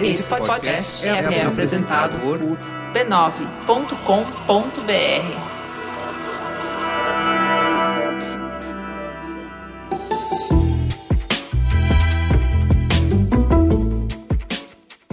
Esse podcast é, é apresentado por b9.com.br.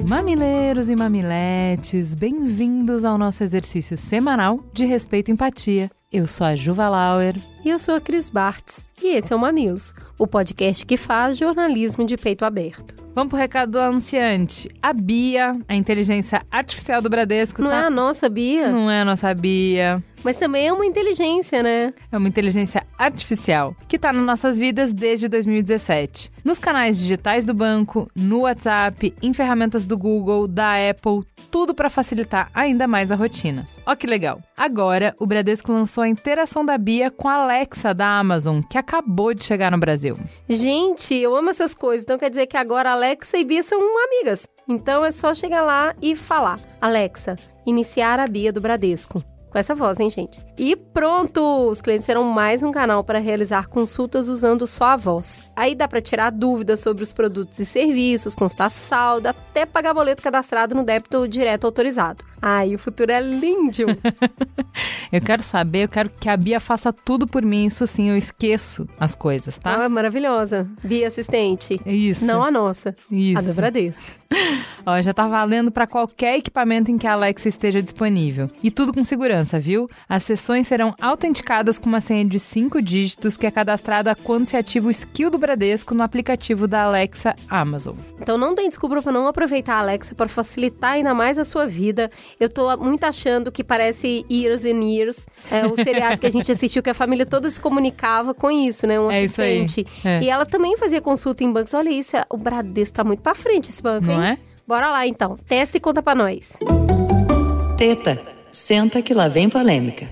Mamileiros e mamiletes, bem-vindos ao nosso exercício semanal de respeito e empatia. Eu sou a Juva Lauer. E eu sou a Cris Bartz. E esse é o Mamilos, o podcast que faz jornalismo de peito aberto. Vamos pro recado do anunciante. A Bia, a inteligência artificial do Bradesco. Não tá... é a nossa Bia? Não é a nossa Bia. Mas também é uma inteligência, né? É uma inteligência artificial que está nas nossas vidas desde 2017. Nos canais digitais do banco, no WhatsApp, em ferramentas do Google, da Apple, tudo para facilitar ainda mais a rotina. Ó que legal! Agora, o Bradesco lançou a interação da Bia com a Alexa da Amazon, que acabou de chegar no Brasil. Gente, eu amo essas coisas. Então quer dizer que agora Alexa e Bia são amigas. Então é só chegar lá e falar: Alexa, iniciar a Bia do Bradesco. Com essa voz, hein, gente? E pronto! Os clientes terão mais um canal para realizar consultas usando só a voz. Aí dá para tirar dúvidas sobre os produtos e serviços, constar saldo, até pagar boleto cadastrado no débito direto autorizado. Ai, o futuro é lindo! eu quero saber, eu quero que a Bia faça tudo por mim. Isso sim, eu esqueço as coisas, tá? Ah, maravilhosa. Bia assistente. Isso. Não a nossa. Isso. A do Bradesco. Ó, já tá valendo para qualquer equipamento em que a Alexa esteja disponível. E tudo com segurança, viu? As sessões serão autenticadas com uma senha de 5 dígitos que é cadastrada quando se ativa o skill do Bradesco no aplicativo da Alexa Amazon. Então não tem desculpa para não aproveitar a Alexa para facilitar ainda mais a sua vida. Eu tô muito achando que parece Years and Years, é o seriado que a gente assistiu que a família toda se comunicava com isso, né? Um É assistente. isso aí. É. E ela também fazia consulta em bancos. Olha isso, o Bradesco tá muito para frente esse banco, Não hein? é? Bora lá então. Testa e conta para nós. Teta, senta que lá vem polêmica.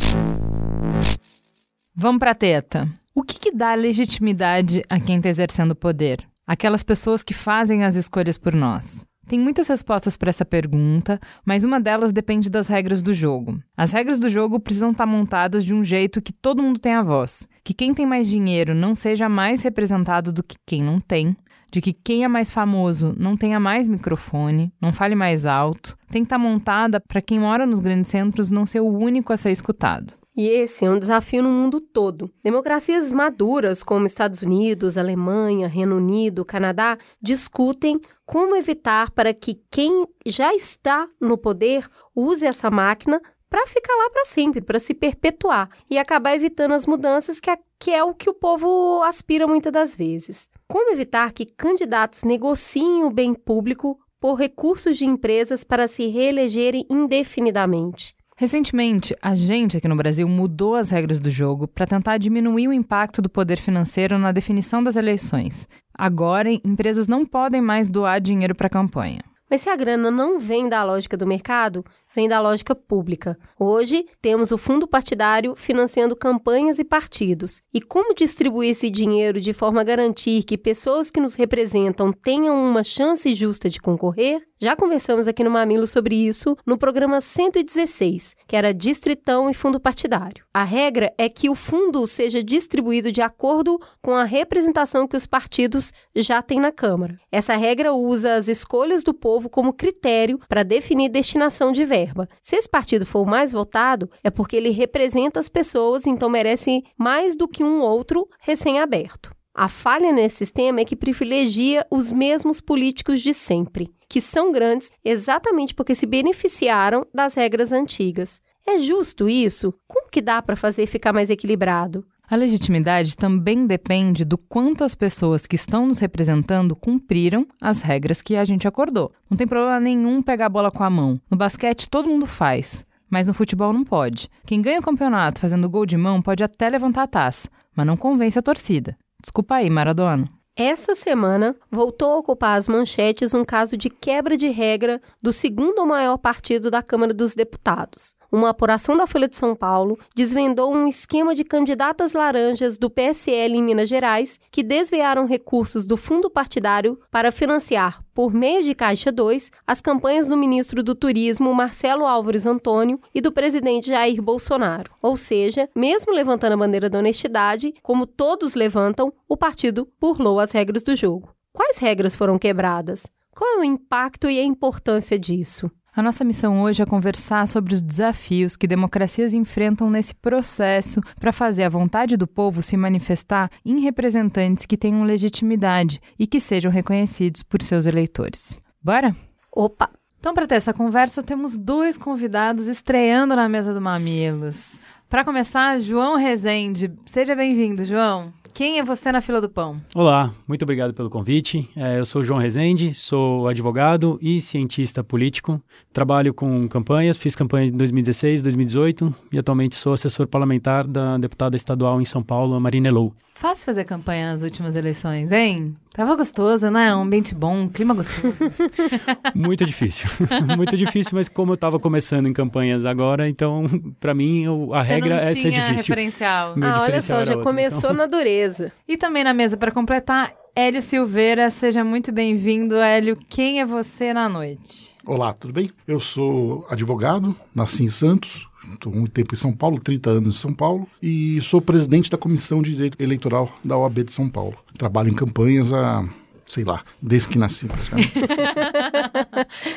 Vamos pra teta. O que, que dá legitimidade a quem está exercendo o poder? Aquelas pessoas que fazem as escolhas por nós. Tem muitas respostas para essa pergunta, mas uma delas depende das regras do jogo. As regras do jogo precisam estar montadas de um jeito que todo mundo tenha voz, que quem tem mais dinheiro não seja mais representado do que quem não tem, de que quem é mais famoso não tenha mais microfone, não fale mais alto, tem que estar montada para quem mora nos grandes centros não ser o único a ser escutado. E esse é um desafio no mundo todo. Democracias maduras, como Estados Unidos, Alemanha, Reino Unido, Canadá, discutem como evitar para que quem já está no poder use essa máquina para ficar lá para sempre, para se perpetuar e acabar evitando as mudanças que é, que é o que o povo aspira muitas das vezes. Como evitar que candidatos negociem o bem público por recursos de empresas para se reelegerem indefinidamente? Recentemente, a gente aqui no Brasil mudou as regras do jogo para tentar diminuir o impacto do poder financeiro na definição das eleições. Agora, empresas não podem mais doar dinheiro para a campanha. Mas se a grana não vem da lógica do mercado, vem da lógica pública. Hoje, temos o fundo partidário financiando campanhas e partidos. E como distribuir esse dinheiro de forma a garantir que pessoas que nos representam tenham uma chance justa de concorrer? Já conversamos aqui no Mamilo sobre isso no programa 116, que era Distritão e Fundo Partidário. A regra é que o fundo seja distribuído de acordo com a representação que os partidos já têm na Câmara. Essa regra usa as escolhas do povo como critério para definir destinação de verba. Se esse partido for o mais votado, é porque ele representa as pessoas, então merece mais do que um outro recém-aberto. A falha nesse sistema é que privilegia os mesmos políticos de sempre, que são grandes exatamente porque se beneficiaram das regras antigas. É justo isso? Como que dá para fazer ficar mais equilibrado? A legitimidade também depende do quanto as pessoas que estão nos representando cumpriram as regras que a gente acordou. Não tem problema nenhum pegar a bola com a mão. No basquete todo mundo faz, mas no futebol não pode. Quem ganha o campeonato fazendo gol de mão pode até levantar a taça, mas não convence a torcida. Desculpa aí, Maradona. Essa semana, voltou a ocupar as manchetes um caso de quebra de regra do segundo maior partido da Câmara dos Deputados. Uma apuração da Folha de São Paulo desvendou um esquema de candidatas laranjas do PSL em Minas Gerais que desviaram recursos do fundo partidário para financiar, por meio de Caixa 2, as campanhas do ministro do Turismo Marcelo Álvares Antônio e do presidente Jair Bolsonaro. Ou seja, mesmo levantando a bandeira da honestidade, como todos levantam, o partido burlou as regras do jogo. Quais regras foram quebradas? Qual é o impacto e a importância disso? A nossa missão hoje é conversar sobre os desafios que democracias enfrentam nesse processo para fazer a vontade do povo se manifestar em representantes que tenham legitimidade e que sejam reconhecidos por seus eleitores. Bora? Opa! Então, para ter essa conversa, temos dois convidados estreando na mesa do Mamilos. Para começar, João Rezende. Seja bem-vindo, João. Quem é você na fila do pão? Olá, muito obrigado pelo convite. É, eu sou João Rezende, sou advogado e cientista político. Trabalho com campanhas, fiz campanha em 2016, 2018 e atualmente sou assessor parlamentar da deputada estadual em São Paulo, Marina Elou. Fácil fazer campanha nas últimas eleições, hein? Tava gostoso, né? Um ambiente bom, um clima gostoso. Muito difícil. Muito difícil, mas como eu estava começando em campanhas agora, então, para mim, eu, a Você regra é ser tinha difícil. referencial. Meu ah, olha só, já outro, começou então. na dureza. E também na mesa para completar, Hélio Silveira. Seja muito bem-vindo, Hélio. Quem é você na noite? Olá, tudo bem? Eu sou advogado, nasci em Santos, estou muito tempo em São Paulo, 30 anos em São Paulo, e sou presidente da Comissão de Direito Eleitoral da OAB de São Paulo. Trabalho em campanhas há, sei lá, desde que nasci.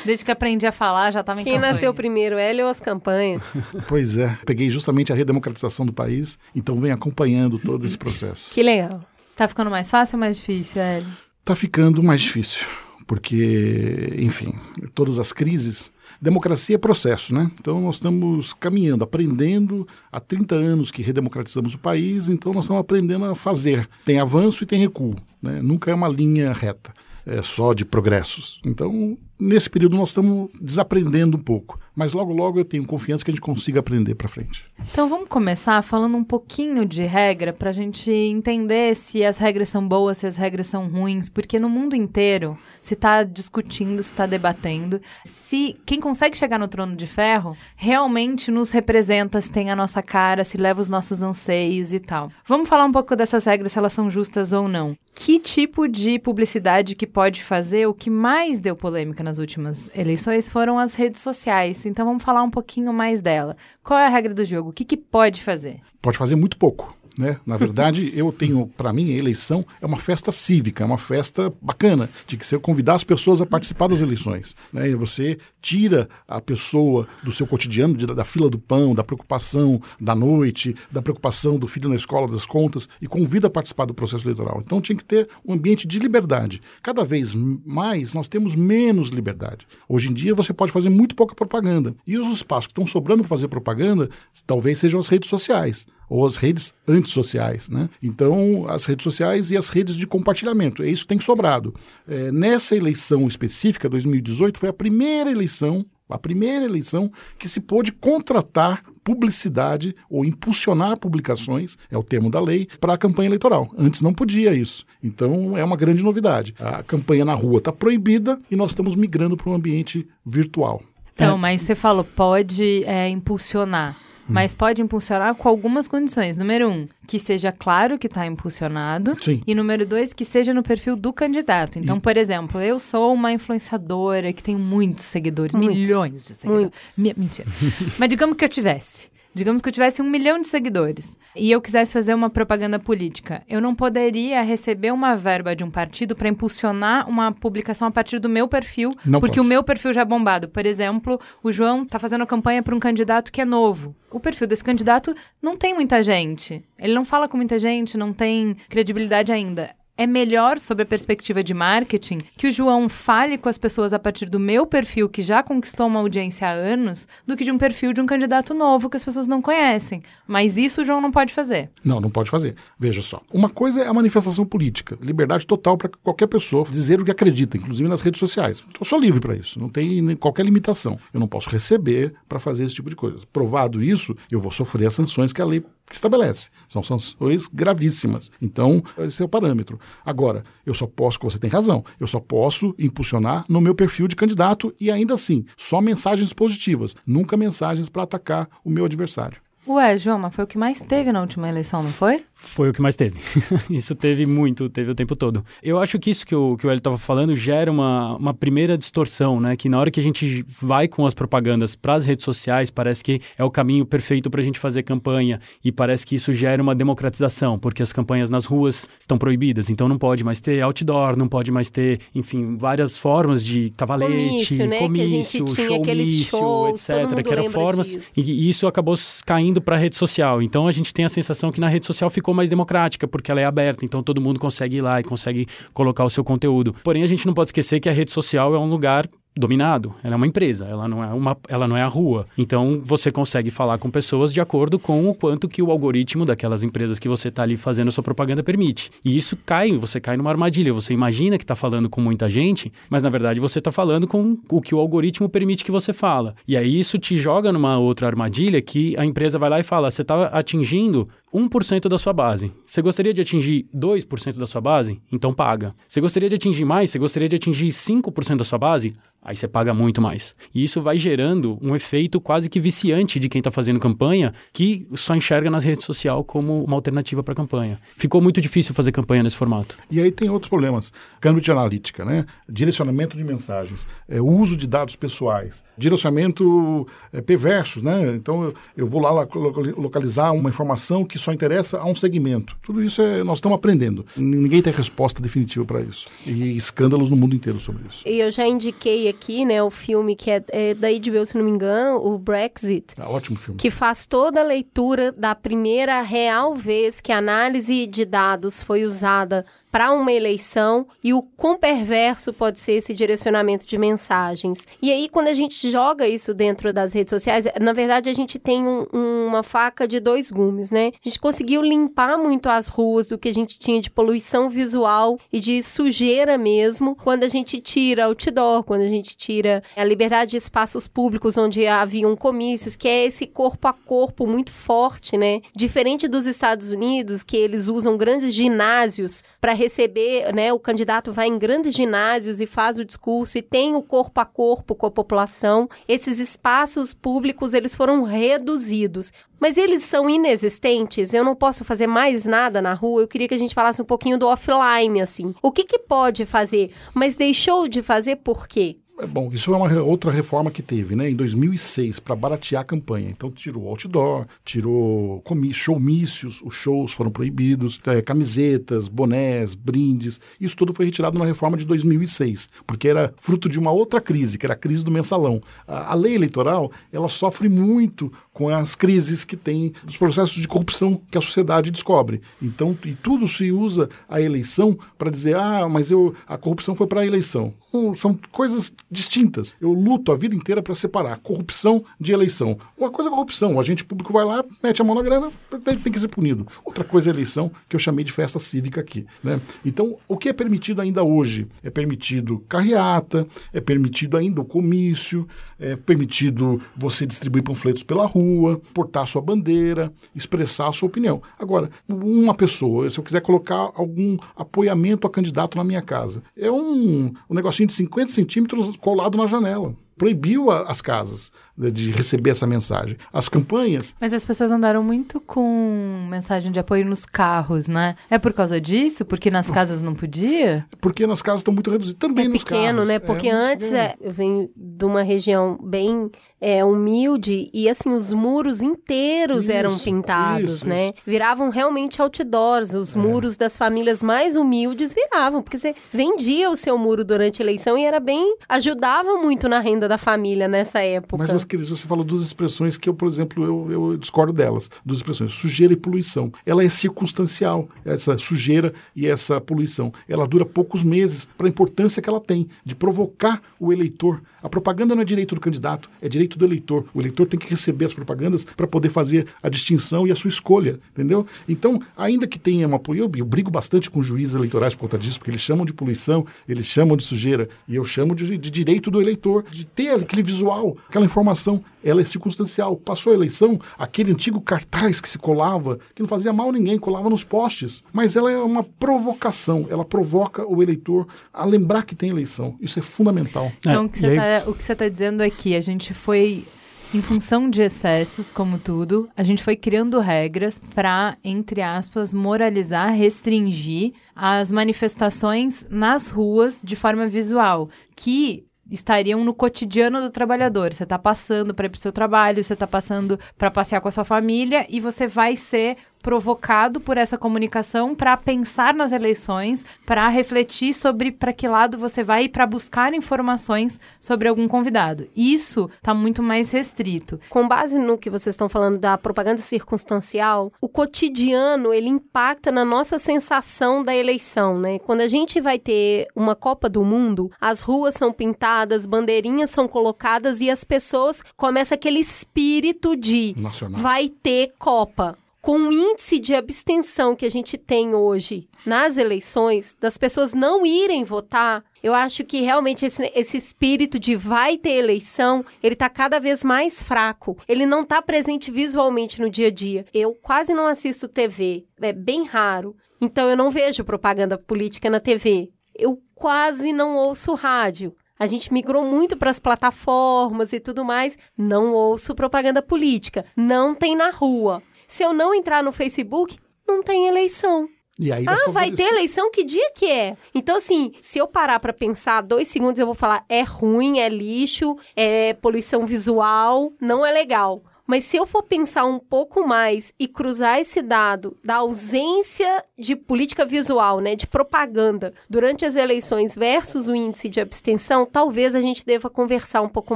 Desde que aprendi a falar, já estava em Quem campanha. nasceu primeiro, Hélio ou as campanhas? pois é, peguei justamente a redemocratização do país, então venho acompanhando todo esse processo. Que legal. Tá ficando mais fácil ou mais difícil, Hélio? Tá ficando mais difícil, porque, enfim, todas as crises. Democracia é processo, né? Então nós estamos caminhando, aprendendo. Há 30 anos que redemocratizamos o país, então nós estamos aprendendo a fazer. Tem avanço e tem recuo, né? Nunca é uma linha reta, é só de progressos. Então, nesse período nós estamos desaprendendo um pouco, mas logo logo eu tenho confiança que a gente consiga aprender para frente. Então vamos começar falando um pouquinho de regra para a gente entender se as regras são boas, se as regras são ruins, porque no mundo inteiro se está discutindo, se está debatendo, se quem consegue chegar no trono de ferro realmente nos representa, se tem a nossa cara, se leva os nossos anseios e tal. Vamos falar um pouco dessas regras, se elas são justas ou não. Que tipo de publicidade que pode fazer? O que mais deu polêmica nas últimas eleições foram as redes sociais. Então vamos falar um pouquinho mais dela. Qual é a regra do jogo? O que, que pode fazer? Pode fazer muito pouco. Né? Na verdade, eu tenho, para mim, a eleição é uma festa cívica, é uma festa bacana, de que você convidar as pessoas a participar das eleições. Né? E você tira a pessoa do seu cotidiano, de- da fila do pão, da preocupação da noite, da preocupação do filho na escola, das contas, e convida a participar do processo eleitoral. Então tinha que ter um ambiente de liberdade. Cada vez mais nós temos menos liberdade. Hoje em dia você pode fazer muito pouca propaganda. E os espaços que estão sobrando para fazer propaganda talvez sejam as redes sociais ou as redes antissociais, né? Então, as redes sociais e as redes de compartilhamento, é isso que tem sobrado. É, nessa eleição específica, 2018, foi a primeira eleição, a primeira eleição que se pôde contratar publicidade ou impulsionar publicações, é o termo da lei, para a campanha eleitoral. Antes não podia isso. Então, é uma grande novidade. A campanha na rua está proibida e nós estamos migrando para um ambiente virtual. Então, mas você falou, pode é, impulsionar. Mas pode impulsionar com algumas condições. Número um, que seja claro que está impulsionado. Sim. E número dois, que seja no perfil do candidato. Então, por exemplo, eu sou uma influenciadora que tem muitos seguidores, Muitos. milhões de seguidores. Muitos. Mentira. Mas digamos que eu tivesse. Digamos que eu tivesse um milhão de seguidores e eu quisesse fazer uma propaganda política. Eu não poderia receber uma verba de um partido para impulsionar uma publicação a partir do meu perfil, Não porque pode. o meu perfil já é bombado. Por exemplo, o João está fazendo campanha para um candidato que é novo. O perfil desse candidato não tem muita gente. Ele não fala com muita gente, não tem credibilidade ainda. É melhor, sob a perspectiva de marketing, que o João fale com as pessoas a partir do meu perfil, que já conquistou uma audiência há anos, do que de um perfil de um candidato novo que as pessoas não conhecem. Mas isso o João não pode fazer. Não, não pode fazer. Veja só. Uma coisa é a manifestação política. Liberdade total para qualquer pessoa dizer o que acredita, inclusive nas redes sociais. Eu sou livre para isso. Não tem qualquer limitação. Eu não posso receber para fazer esse tipo de coisa. Provado isso, eu vou sofrer as sanções que a lei estabelece. São sanções gravíssimas. Então, esse é o parâmetro. Agora, eu só posso, você tem razão, eu só posso impulsionar no meu perfil de candidato e ainda assim, só mensagens positivas, nunca mensagens para atacar o meu adversário. Ué, João, foi o que mais teve na última eleição, não foi? Foi o que mais teve. isso teve muito, teve o tempo todo. Eu acho que isso que o, que o Hélio estava falando gera uma, uma primeira distorção, né? Que na hora que a gente vai com as propagandas para as redes sociais, parece que é o caminho perfeito para a gente fazer campanha e parece que isso gera uma democratização, porque as campanhas nas ruas estão proibidas, então não pode mais ter outdoor, não pode mais ter, enfim, várias formas de cavalete, comício, né? comício aqueles shows, etc. Que eram formas. Disso. E isso acabou caindo para a rede social. Então a gente tem a sensação que na rede social ficou mais democrática, porque ela é aberta, então todo mundo consegue ir lá e consegue colocar o seu conteúdo. Porém, a gente não pode esquecer que a rede social é um lugar dominado. Ela é uma empresa, ela não é uma, ela não é a rua. Então você consegue falar com pessoas de acordo com o quanto que o algoritmo daquelas empresas que você está ali fazendo a sua propaganda permite. E isso cai, você cai numa armadilha. Você imagina que está falando com muita gente, mas na verdade você está falando com o que o algoritmo permite que você fala. E aí isso te joga numa outra armadilha que a empresa vai lá e fala: você está atingindo 1% da sua base. Você gostaria de atingir 2% da sua base? Então paga. Você gostaria de atingir mais? Você gostaria de atingir 5% da sua base? Aí você paga muito mais. E isso vai gerando um efeito quase que viciante de quem está fazendo campanha, que só enxerga nas redes sociais como uma alternativa para a campanha. Ficou muito difícil fazer campanha nesse formato. E aí tem outros problemas. Cambridge Analytica, né? direcionamento de mensagens, é, uso de dados pessoais, direcionamento é, perverso. Né? Então eu, eu vou lá localizar uma informação que só interessa a um segmento. Tudo isso é, nós estamos aprendendo. Ninguém tem resposta definitiva para isso. E escândalos no mundo inteiro sobre isso. E eu já indiquei aqui, né, o filme que é, é da HBO, se não me engano, o Brexit. É ótimo filme. Que faz toda a leitura da primeira real vez que a análise de dados foi usada para uma eleição e o quão perverso pode ser esse direcionamento de mensagens. E aí, quando a gente joga isso dentro das redes sociais, na verdade, a gente tem um, uma faca de dois gumes, né? A gente conseguiu limpar muito as ruas do que a gente tinha de poluição visual e de sujeira mesmo, quando a gente tira outdoor, quando a gente tira a liberdade de espaços públicos onde haviam comícios, que é esse corpo a corpo muito forte, né? Diferente dos Estados Unidos, que eles usam grandes ginásios para receber, né, o candidato vai em grandes ginásios e faz o discurso e tem o corpo a corpo com a população. Esses espaços públicos, eles foram reduzidos. Mas eles são inexistentes? Eu não posso fazer mais nada na rua? Eu queria que a gente falasse um pouquinho do offline, assim. O que que pode fazer, mas deixou de fazer por quê? É bom, isso é uma outra reforma que teve, né? Em 2006, para baratear a campanha. Então, tirou outdoor, tirou showmícios, os shows foram proibidos, é, camisetas, bonés, brindes. Isso tudo foi retirado na reforma de 2006, porque era fruto de uma outra crise, que era a crise do mensalão. A, a lei eleitoral, ela sofre muito com as crises que tem dos processos de corrupção que a sociedade descobre. Então, e tudo se usa a eleição para dizer, ah, mas eu, a corrupção foi para a eleição. São coisas distintas. Eu luto a vida inteira para separar corrupção de eleição. Uma coisa é corrupção, o agente público vai lá, mete a mão na grana, tem, tem que ser punido. Outra coisa é eleição, que eu chamei de festa cívica aqui. Né? Então, o que é permitido ainda hoje? É permitido carreata, é permitido ainda o comício, é permitido você distribuir panfletos pela rua, portar sua bandeira, expressar a sua opinião. Agora, uma pessoa, se eu quiser colocar algum apoiamento a candidato na minha casa, é um, um negocinho de 50 centímetros colado na janela. Proibiu a, as casas de receber essa mensagem. As campanhas. Mas as pessoas andaram muito com mensagem de apoio nos carros, né? É por causa disso? Porque nas casas não podia? Porque nas casas estão muito reduzidas. Também é nos pequeno, carros. né? Porque é, antes é, eu venho de uma região bem é, humilde e assim os muros inteiros Isso, eram pintados, isso, né? isso. Viravam realmente outdoors. Os muros das famílias mais humildes viravam, porque você vendia o seu muro durante a eleição e era bem ajudava muito na renda da família nessa época. Mas, queridos, você falou duas expressões que eu, por exemplo, eu, eu discordo delas. Duas expressões, sujeira e poluição. Ela é circunstancial, essa sujeira e essa poluição. Ela dura poucos meses para a importância que ela tem de provocar o eleitor. A propaganda não é direito do candidato, é direito do eleitor. O eleitor tem que receber as propagandas para poder fazer a distinção e a sua escolha, entendeu? Então, ainda que tenha uma eu, eu brigo bastante com juízes eleitorais por conta disso, porque eles chamam de poluição, eles chamam de sujeira, e eu chamo de, de direito do eleitor, de ter aquele visual, aquela informação. Ela é circunstancial. Passou a eleição, aquele antigo cartaz que se colava, que não fazia mal a ninguém, colava nos postes. Mas ela é uma provocação, ela provoca o eleitor a lembrar que tem eleição. Isso é fundamental. Então, É, o que você aí- tá, o que você está dizendo é que a gente foi Em função de excessos, como tudo, a gente foi criando regras para, entre aspas, moralizar, restringir as manifestações nas ruas de forma visual, que estariam no cotidiano do trabalhador. Você está passando para ir para o seu trabalho, você está passando para passear com a sua família e você vai ser provocado por essa comunicação para pensar nas eleições, para refletir sobre para que lado você vai e para buscar informações sobre algum convidado. Isso está muito mais restrito. Com base no que vocês estão falando da propaganda circunstancial, o cotidiano ele impacta na nossa sensação da eleição, né? Quando a gente vai ter uma Copa do Mundo, as ruas são pintadas, bandeirinhas são colocadas e as pessoas começa aquele espírito de Nacional. vai ter Copa com o índice de abstenção que a gente tem hoje nas eleições, das pessoas não irem votar, eu acho que realmente esse, esse espírito de vai ter eleição, ele tá cada vez mais fraco. Ele não tá presente visualmente no dia a dia. Eu quase não assisto TV, é bem raro. Então eu não vejo propaganda política na TV. Eu quase não ouço rádio. A gente migrou muito para as plataformas e tudo mais. Não ouço propaganda política. Não tem na rua. Se eu não entrar no Facebook, não tem eleição. Aí Ah, vai ter eleição? Que dia que é? Então, assim, se eu parar pra pensar dois segundos, eu vou falar: é ruim, é lixo, é poluição visual, não é legal. Mas se eu for pensar um pouco mais e cruzar esse dado da ausência de política visual, né, de propaganda durante as eleições versus o índice de abstenção, talvez a gente deva conversar um pouco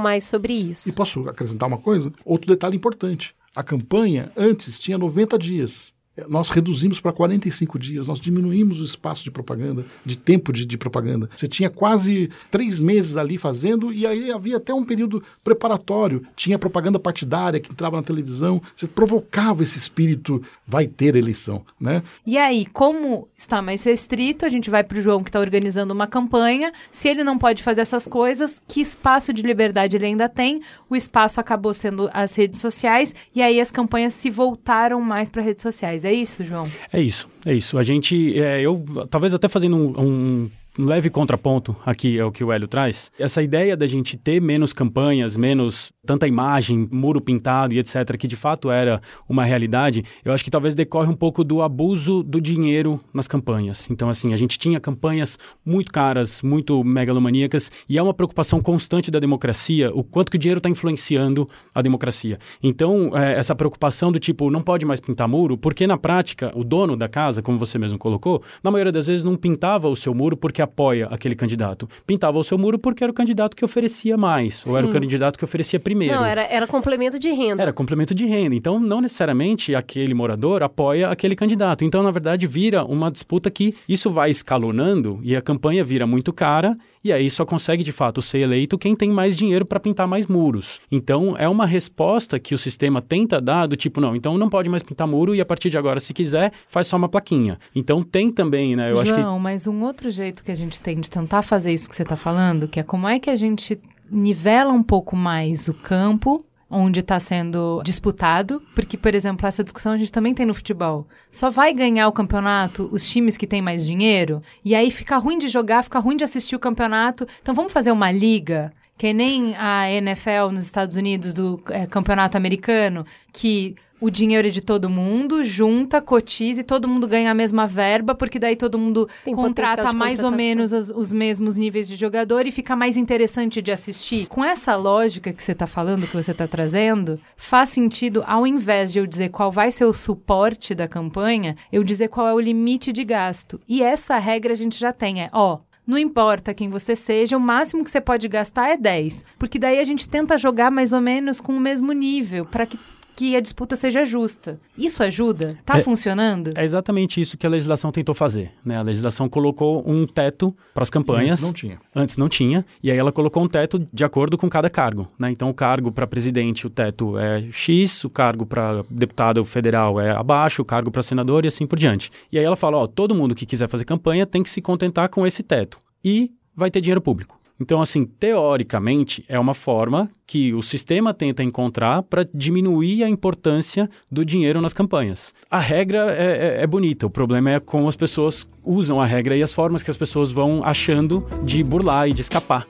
mais sobre isso. E posso acrescentar uma coisa? Outro detalhe importante. A campanha antes tinha 90 dias. Nós reduzimos para 45 dias, nós diminuímos o espaço de propaganda, de tempo de, de propaganda. Você tinha quase três meses ali fazendo, e aí havia até um período preparatório. Tinha propaganda partidária que entrava na televisão, você provocava esse espírito, vai ter eleição, né? E aí, como está mais restrito, a gente vai para o João que está organizando uma campanha. Se ele não pode fazer essas coisas, que espaço de liberdade ele ainda tem? O espaço acabou sendo as redes sociais e aí as campanhas se voltaram mais para redes sociais. É isso, João? É isso, é isso. A gente, é, eu, talvez até fazendo um, um, leve contraponto aqui ao que o Hélio traz, essa ideia da gente ter menos campanhas, menos tanta imagem, muro pintado e etc., que de fato era uma realidade, eu acho que talvez decorre um pouco do abuso do dinheiro nas campanhas. Então, assim, a gente tinha campanhas muito caras, muito megalomaníacas, e é uma preocupação constante da democracia o quanto que o dinheiro está influenciando a democracia. Então, é, essa preocupação do tipo, não pode mais pintar muro, porque na prática, o dono da casa, como você mesmo colocou, na maioria das vezes não pintava o seu muro porque apoia aquele candidato. Pintava o seu muro porque era o candidato que oferecia mais, ou era o Sim. candidato que oferecia primeiro. Não, era, era complemento de renda. Era complemento de renda. Então, não necessariamente aquele morador apoia aquele candidato. Então, na verdade, vira uma disputa que isso vai escalonando e a campanha vira muito cara. E aí só consegue de fato ser eleito quem tem mais dinheiro para pintar mais muros. Então é uma resposta que o sistema tenta dar do tipo, não, então não pode mais pintar muro e a partir de agora, se quiser, faz só uma plaquinha. Então tem também, né? Eu acho que João, mas um outro jeito que a gente tem de tentar fazer isso que você está falando, que é como é que a gente nivela um pouco mais o campo onde está sendo disputado, porque, por exemplo, essa discussão a gente também tem no futebol. Só vai ganhar o campeonato os times que têm mais dinheiro, e aí fica ruim de jogar, fica ruim de assistir o campeonato. Então vamos fazer uma liga que nem a NFL nos Estados Unidos do é, campeonato americano, que o dinheiro é de todo mundo, junta, cotiza e todo mundo ganha a mesma verba, porque daí todo mundo Tem contrata mais ou menos os, os mesmos níveis de jogador e fica mais interessante de assistir. Com essa lógica que você está falando, que você está trazendo, faz sentido, ao invés de eu dizer qual vai ser o suporte da campanha, eu dizer qual é o limite de gasto. E essa regra a gente já tem, é, ó, não importa quem você seja, o máximo que você pode gastar é 10. Porque daí a gente tenta jogar mais ou menos com o mesmo nível, para que, que a disputa seja justa. Isso ajuda? Tá É- funcionando? é exatamente isso que a legislação tentou fazer. Né? A legislação colocou um teto para as campanhas. Antes não tinha. Antes não tinha, e aí ela colocou um teto de acordo com cada cargo. Né? Então, o cargo para presidente, o teto é X, o cargo para deputado federal é abaixo, o cargo para senador e assim por diante. E aí ela fala: ó, todo mundo que quiser fazer campanha tem que se contentar com esse teto. E vai ter dinheiro público. Então, assim, teoricamente, é uma forma que o sistema tenta encontrar para diminuir a importância do dinheiro nas campanhas. A regra é, é- é bonita, o problema é como as pessoas usam a regra e as formas que as pessoas vão achando de burlar e de escapar.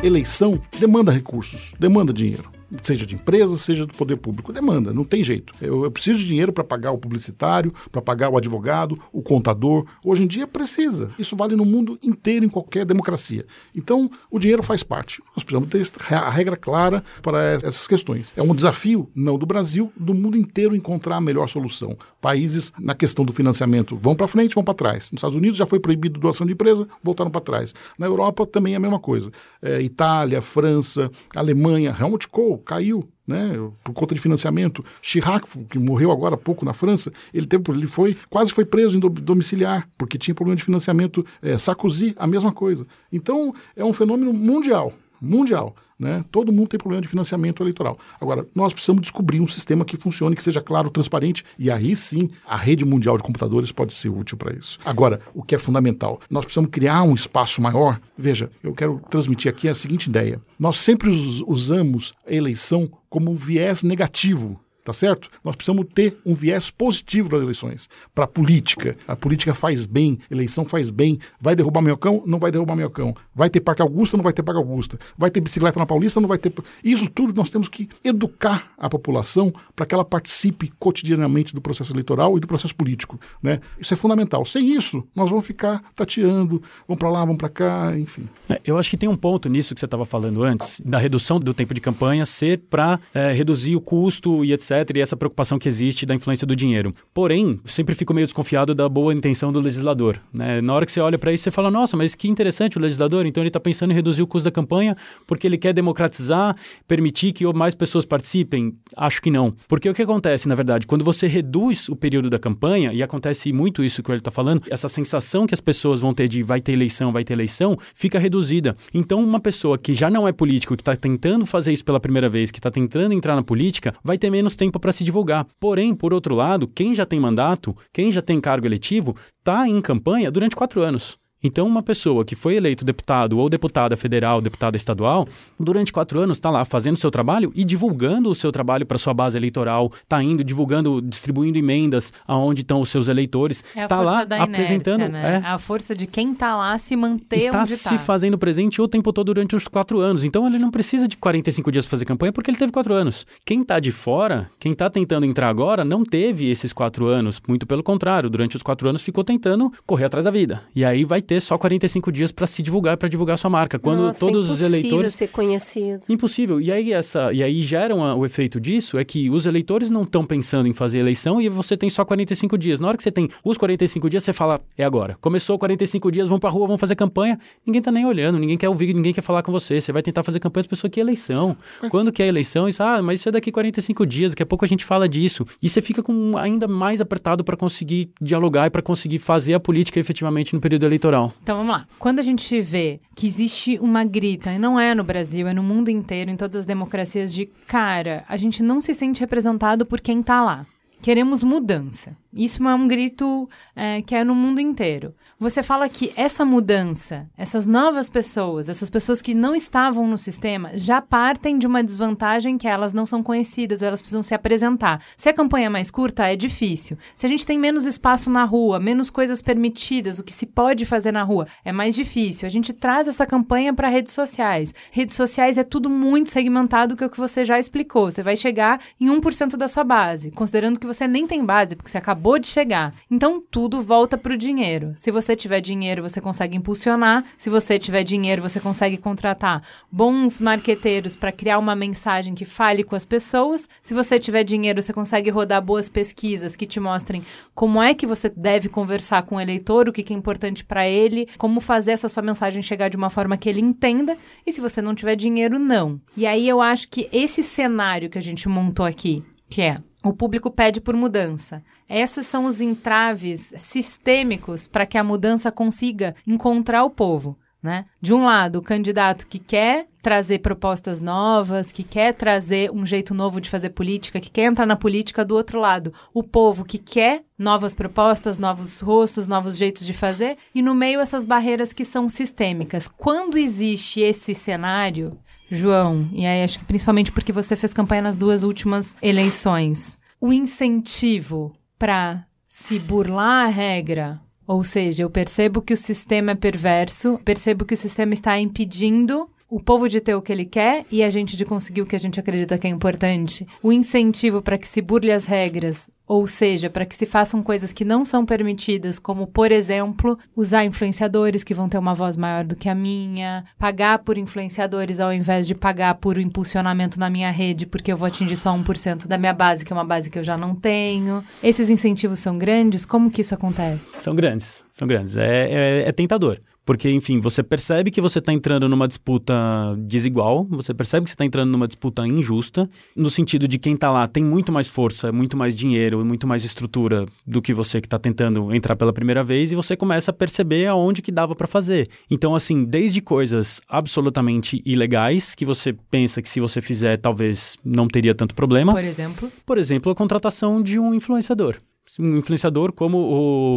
eleição demanda recursos, demanda dinheiro seja de empresa, seja do poder público. Demanda, não tem jeito. Eu, eu preciso de dinheiro para pagar o publicitário, para pagar o advogado, o contador. Hoje em dia precisa. Isso vale no mundo inteiro, em qualquer democracia. Então, o dinheiro faz parte. Nós precisamos ter a regra clara para essas questões. É um desafio, não do Brasil, do mundo inteiro encontrar a melhor solução. Países, na questão do financiamento, vão para frente, vão para trás. Nos Estados Unidos já foi proibido doação de empresa, voltaram para trás. Na Europa também é a mesma coisa. É, Itália, França, Alemanha, Helmut Kohl caiu, né, por conta de financiamento. Chirac, que morreu agora há pouco na França, ele teve, ele foi quase foi preso em domiciliar porque tinha problema de financiamento. É, Sarkozy, a mesma coisa. Então é um fenômeno mundial, mundial. Né? Todo mundo tem problema de financiamento eleitoral. Agora, nós precisamos descobrir um sistema que funcione, que seja claro, transparente, e aí sim a rede mundial de computadores pode ser útil para isso. Agora, o que é fundamental, nós precisamos criar um espaço maior. Veja, eu quero transmitir aqui a seguinte ideia: nós sempre usamos a eleição como um viés negativo tá certo? Nós precisamos ter um viés positivo para as eleições, para a política. A política faz bem, eleição faz bem. Vai derrubar meu cão? Não vai derrubar meu cão. Vai ter Parque Augusta? Não vai ter Parque Augusta. Vai ter bicicleta na Paulista? Não vai ter. Isso tudo nós temos que educar a população para que ela participe cotidianamente do processo eleitoral e do processo político, né? Isso é fundamental. Sem isso, nós vamos ficar tateando, vamos para lá, vamos para cá, enfim. É, eu acho que tem um ponto nisso que você estava falando antes, da redução do tempo de campanha ser para é, reduzir o custo e etc e essa preocupação que existe da influência do dinheiro. Porém, sempre fico meio desconfiado da boa intenção do legislador. Né? Na hora que você olha para isso, você fala: nossa, mas que interessante o legislador, então ele está pensando em reduzir o custo da campanha porque ele quer democratizar, permitir que mais pessoas participem? Acho que não. Porque o que acontece, na verdade, quando você reduz o período da campanha, e acontece muito isso que ele está falando, essa sensação que as pessoas vão ter de vai ter eleição, vai ter eleição, fica reduzida. Então, uma pessoa que já não é político, que está tentando fazer isso pela primeira vez, que está tentando entrar na política, vai ter menos tempo para se divulgar. Porém, por outro lado, quem já tem mandato, quem já tem cargo eletivo, está em campanha durante quatro anos. Então, uma pessoa que foi eleito deputado ou deputada federal, deputada estadual, durante quatro anos está lá fazendo seu trabalho e divulgando o seu trabalho para sua base eleitoral, está indo, divulgando, distribuindo emendas aonde estão os seus eleitores, está é tá lá inércia, apresentando. Né? É, a força de quem está lá se manter está se tá. fazendo presente o tempo todo durante os quatro anos. Então, ele não precisa de 45 dias para fazer campanha porque ele teve quatro anos. Quem está de fora, quem está tentando entrar agora, não teve esses quatro anos. Muito pelo contrário, durante os quatro anos ficou tentando correr atrás da vida. E aí vai ter só 45 dias para se divulgar, para divulgar sua marca. Quando Nossa, todos os eleitores. ser conhecido. Impossível. E aí, essa, e aí gera uma, o efeito disso é que os eleitores não estão pensando em fazer eleição e você tem só 45 dias. Na hora que você tem os 45 dias, você fala, é agora. Começou 45 dias, vão pra rua, vão fazer campanha. Ninguém tá nem olhando, ninguém quer ouvir, ninguém quer falar com você. Você vai tentar fazer campanha, as pessoas que é eleição. Mas... Quando que é eleição? Isso, ah, mas isso é daqui 45 dias, daqui a pouco a gente fala disso. E você fica com ainda mais apertado para conseguir dialogar e para conseguir fazer a política efetivamente no período eleitoral. Então vamos lá. Quando a gente vê que existe uma grita, e não é no Brasil, é no mundo inteiro, em todas as democracias, de cara, a gente não se sente representado por quem tá lá. Queremos mudança. Isso é um grito é, que é no mundo inteiro. Você fala que essa mudança, essas novas pessoas, essas pessoas que não estavam no sistema, já partem de uma desvantagem que elas não são conhecidas, elas precisam se apresentar. Se a campanha é mais curta, é difícil. Se a gente tem menos espaço na rua, menos coisas permitidas, o que se pode fazer na rua, é mais difícil. A gente traz essa campanha para redes sociais. Redes sociais é tudo muito segmentado, que é o que você já explicou. Você vai chegar em 1% da sua base, considerando que você nem tem base, porque você acabou de chegar. Então, tudo volta para o dinheiro. Se você tiver dinheiro, você consegue impulsionar. Se você tiver dinheiro, você consegue contratar bons marqueteiros para criar uma mensagem que fale com as pessoas. Se você tiver dinheiro, você consegue rodar boas pesquisas que te mostrem como é que você deve conversar com o eleitor, o que, que é importante para ele, como fazer essa sua mensagem chegar de uma forma que ele entenda. E se você não tiver dinheiro, não. E aí eu acho que esse cenário que a gente montou aqui, que é o público pede por mudança. Esses são os entraves sistêmicos para que a mudança consiga encontrar o povo. Né? De um lado, o candidato que quer trazer propostas novas, que quer trazer um jeito novo de fazer política, que quer entrar na política, do outro lado, o povo que quer novas propostas, novos rostos, novos jeitos de fazer, e no meio essas barreiras que são sistêmicas. Quando existe esse cenário, João, e aí acho que principalmente porque você fez campanha nas duas últimas eleições, o incentivo para se burlar a regra, ou seja, eu percebo que o sistema é perverso, percebo que o sistema está impedindo o povo de ter o que ele quer e a gente de conseguir o que a gente acredita que é importante, o incentivo para que se burle as regras, ou seja, para que se façam coisas que não são permitidas, como, por exemplo, usar influenciadores que vão ter uma voz maior do que a minha, pagar por influenciadores ao invés de pagar por o impulsionamento na minha rede, porque eu vou atingir só 1% da minha base, que é uma base que eu já não tenho. Esses incentivos são grandes? Como que isso acontece? São grandes, são grandes. É, é, é tentador. Porque, enfim, você percebe que você está entrando numa disputa desigual, você percebe que você está entrando numa disputa injusta, no sentido de quem está lá tem muito mais força, muito mais dinheiro, muito mais estrutura do que você que está tentando entrar pela primeira vez, e você começa a perceber aonde que dava para fazer. Então, assim, desde coisas absolutamente ilegais, que você pensa que se você fizer talvez não teria tanto problema. Por exemplo? Por exemplo, a contratação de um influenciador um influenciador, como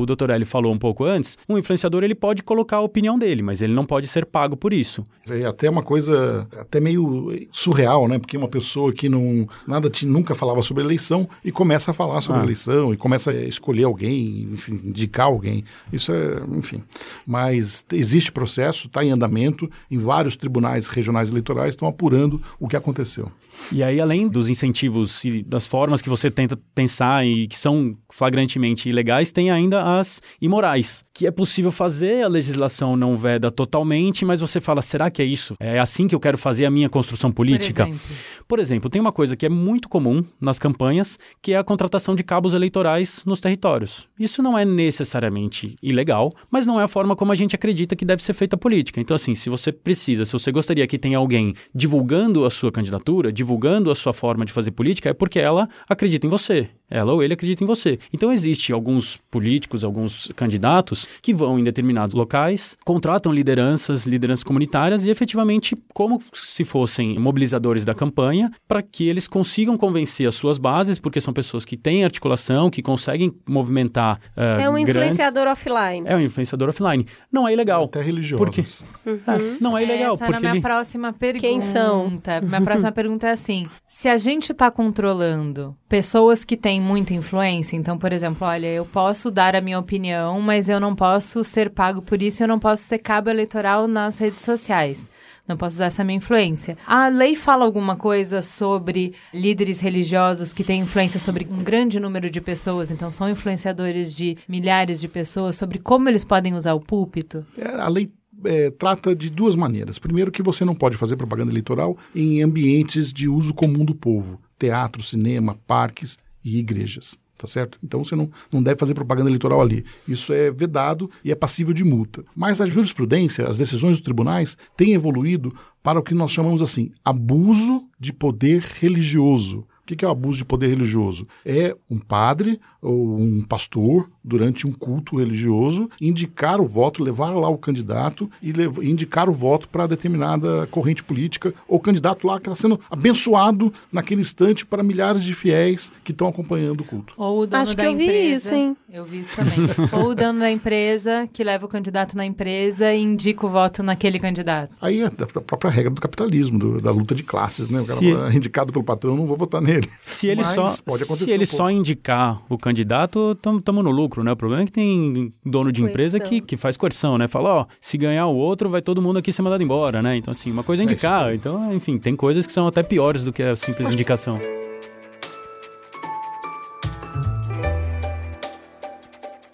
o Dr. Eli falou um pouco antes, um influenciador ele pode colocar a opinião dele, mas ele não pode ser pago por isso. É até uma coisa até meio surreal, né? Porque uma pessoa que não nada te, nunca falava sobre eleição e começa a falar sobre ah. eleição e começa a escolher alguém, enfim, indicar alguém. Isso é, enfim. Mas existe processo, está em andamento, em vários tribunais regionais eleitorais estão apurando o que aconteceu. E aí, além dos incentivos e das formas que você tenta pensar e que são flagrantemente ilegais, tem ainda as imorais, que é possível fazer, a legislação não veda totalmente, mas você fala, será que é isso? É assim que eu quero fazer a minha construção política? Por exemplo, Por exemplo tem uma coisa que é muito comum nas campanhas, que é a contratação de cabos eleitorais nos territórios. Isso não é necessariamente ilegal, mas não é a forma como a gente acredita que deve ser feita a política. Então, assim, se você precisa, se você gostaria que tenha alguém divulgando a sua candidatura, divulgando a sua forma de fazer política, é porque ela acredita em você. Ela ou ele acredita em você. Então, existe alguns políticos, alguns candidatos que vão em determinados locais, contratam lideranças, lideranças comunitárias e efetivamente como se fossem mobilizadores da campanha para que eles consigam convencer as suas bases, porque são pessoas que têm articulação, que conseguem movimentar. Uh, é um influenciador offline. É um influenciador offline. Não é ilegal. Até religioso. Porque... Uhum. É, não é ilegal. Essa porque minha ele... próxima pergunta. Quem são? Minha próxima pergunta assim: se a gente está controlando pessoas que têm muita influência. Então, por exemplo, olha, eu posso dar a minha opinião, mas eu não posso ser pago por isso, eu não posso ser cabo eleitoral nas redes sociais. Não posso usar essa minha influência. A lei fala alguma coisa sobre líderes religiosos que têm influência sobre um grande número de pessoas, então são influenciadores de milhares de pessoas, sobre como eles podem usar o púlpito? É, a lei é, trata de duas maneiras. Primeiro, que você não pode fazer propaganda eleitoral em ambientes de uso comum do povo teatro, cinema, parques e igrejas. Tá certo? Então você não, não deve fazer propaganda eleitoral ali. Isso é vedado e é passível de multa. Mas a jurisprudência, as decisões dos tribunais, têm evoluído para o que nós chamamos assim, abuso de poder religioso. O que é o abuso de poder religioso? É um padre ou um pastor, durante um culto religioso, indicar o voto, levar lá o candidato e levar, indicar o voto para determinada corrente política, ou candidato lá que está sendo abençoado naquele instante para milhares de fiéis que estão acompanhando o culto. Ou o dono Acho da que eu empresa. vi isso, hein? Eu vi isso também. ou o dono da empresa que leva o candidato na empresa e indica o voto naquele candidato. Aí é a própria regra do capitalismo, do, da luta de classes, né? O cara Se... é indicado pelo patrão, não vou votar nele. Se ele Mas só, se ele um só indicar o candidato, estamos no lucro, né? O problema é que tem dono de empresa que, que faz coerção, né? Fala, ó, se ganhar o outro, vai todo mundo aqui ser mandado embora, né? Então, assim, uma coisa é, é indicar. então, enfim, tem coisas que são até piores do que a simples indicação.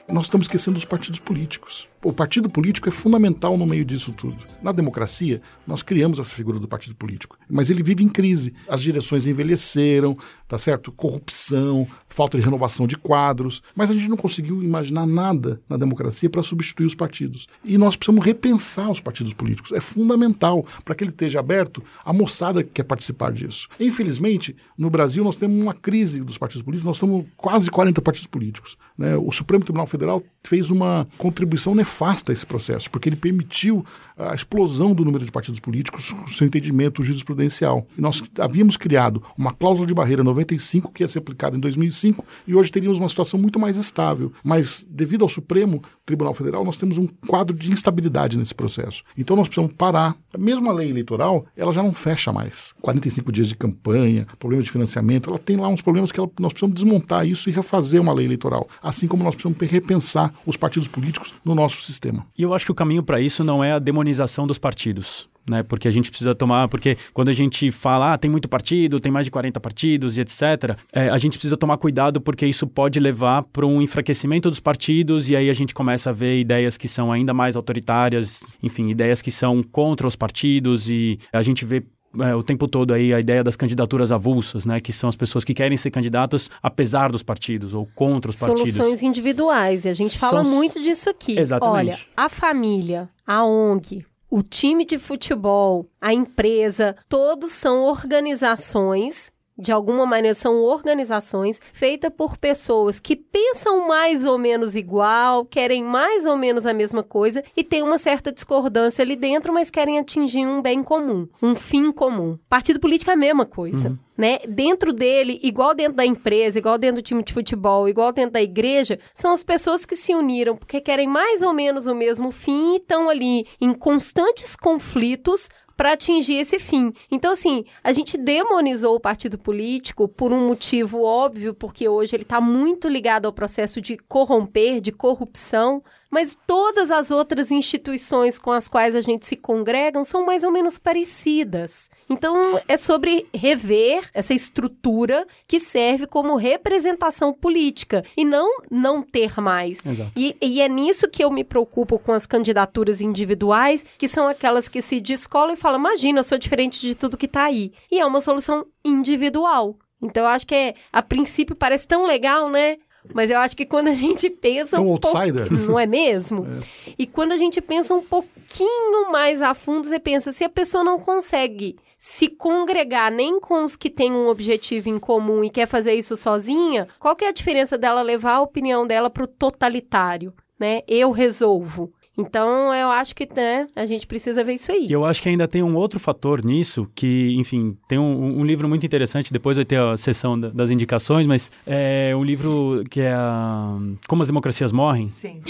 Nós estamos esquecendo os partidos políticos. O partido político é fundamental no meio disso tudo. Na democracia, nós criamos essa figura do partido político, mas ele vive em crise. As direções envelheceram, tá certo? Corrupção, falta de renovação de quadros, mas a gente não conseguiu imaginar nada na democracia para substituir os partidos. E nós precisamos repensar os partidos políticos. É fundamental para que ele esteja aberto a moçada que quer participar disso. Infelizmente, no Brasil nós temos uma crise dos partidos políticos, nós temos quase 40 partidos políticos. Né? O Supremo Tribunal Federal fez uma contribuição nefasta esse processo, porque ele permitiu a explosão do número de partidos políticos, seu entendimento jurisprudencial. E nós havíamos criado uma cláusula de barreira 95 que ia ser aplicada em 2005 e hoje teríamos uma situação muito mais estável. Mas devido ao Supremo Tribunal Federal, nós temos um quadro de instabilidade nesse processo. Então nós precisamos parar. Mesmo a lei eleitoral, ela já não fecha mais. 45 dias de campanha, problema de financiamento, ela tem lá uns problemas que ela, nós precisamos desmontar isso e refazer uma lei eleitoral. Assim como nós precisamos repensar os partidos políticos no nosso sistema. E eu acho que o caminho para isso não é a demonização dos partidos. né? Porque a gente precisa tomar, porque quando a gente fala, ah, tem muito partido, tem mais de 40 partidos e etc., é, a gente precisa tomar cuidado porque isso pode levar para um enfraquecimento dos partidos e aí a gente começa a ver ideias que são ainda mais autoritárias, enfim, ideias que são contra os partidos e a gente vê é, o tempo todo aí a ideia das candidaturas avulsas, né? Que são as pessoas que querem ser candidatas apesar dos partidos ou contra os Soluções partidos. Soluções individuais. E a gente fala São... muito disso aqui. Exatamente. Olha, a família, a ONG, o time de futebol, a empresa, todos são organizações de alguma maneira são organizações feitas por pessoas que pensam mais ou menos igual, querem mais ou menos a mesma coisa e tem uma certa discordância ali dentro, mas querem atingir um bem comum, um fim comum. Partido político é a mesma coisa. Uhum. Né? Dentro dele, igual dentro da empresa, igual dentro do time de futebol, igual dentro da igreja, são as pessoas que se uniram porque querem mais ou menos o mesmo fim e estão ali em constantes conflitos para atingir esse fim. Então, assim, a gente demonizou o partido político por um motivo óbvio, porque hoje ele está muito ligado ao processo de corromper, de corrupção, mas todas as outras instituições com as quais a gente se congrega são mais ou menos parecidas. Então, é sobre rever essa estrutura que serve como representação política e não não ter mais. E, e, é nisso que eu me preocupo com as candidaturas individuais, que são aquelas que se descolam e falam: imagina, eu sou diferente de tudo que está aí. E é uma solução individual. Então, eu acho que é, a princípio parece tão legal, né? Mas eu acho que quando a gente pensa. Um, um outsider. Não é mesmo? É. E quando a gente pensa um pouquinho mais a fundo, você pensa: se a pessoa não consegue se congregar nem com os que têm um objetivo em comum e quer fazer isso sozinha, qual que é a diferença dela levar a opinião dela para o totalitário? Né? Eu resolvo. Então, eu acho que né, a gente precisa ver isso aí. Eu acho que ainda tem um outro fator nisso, que, enfim, tem um, um livro muito interessante, depois vai ter a sessão da, das indicações, mas é um livro que é a, Como as Democracias Morrem. Sim,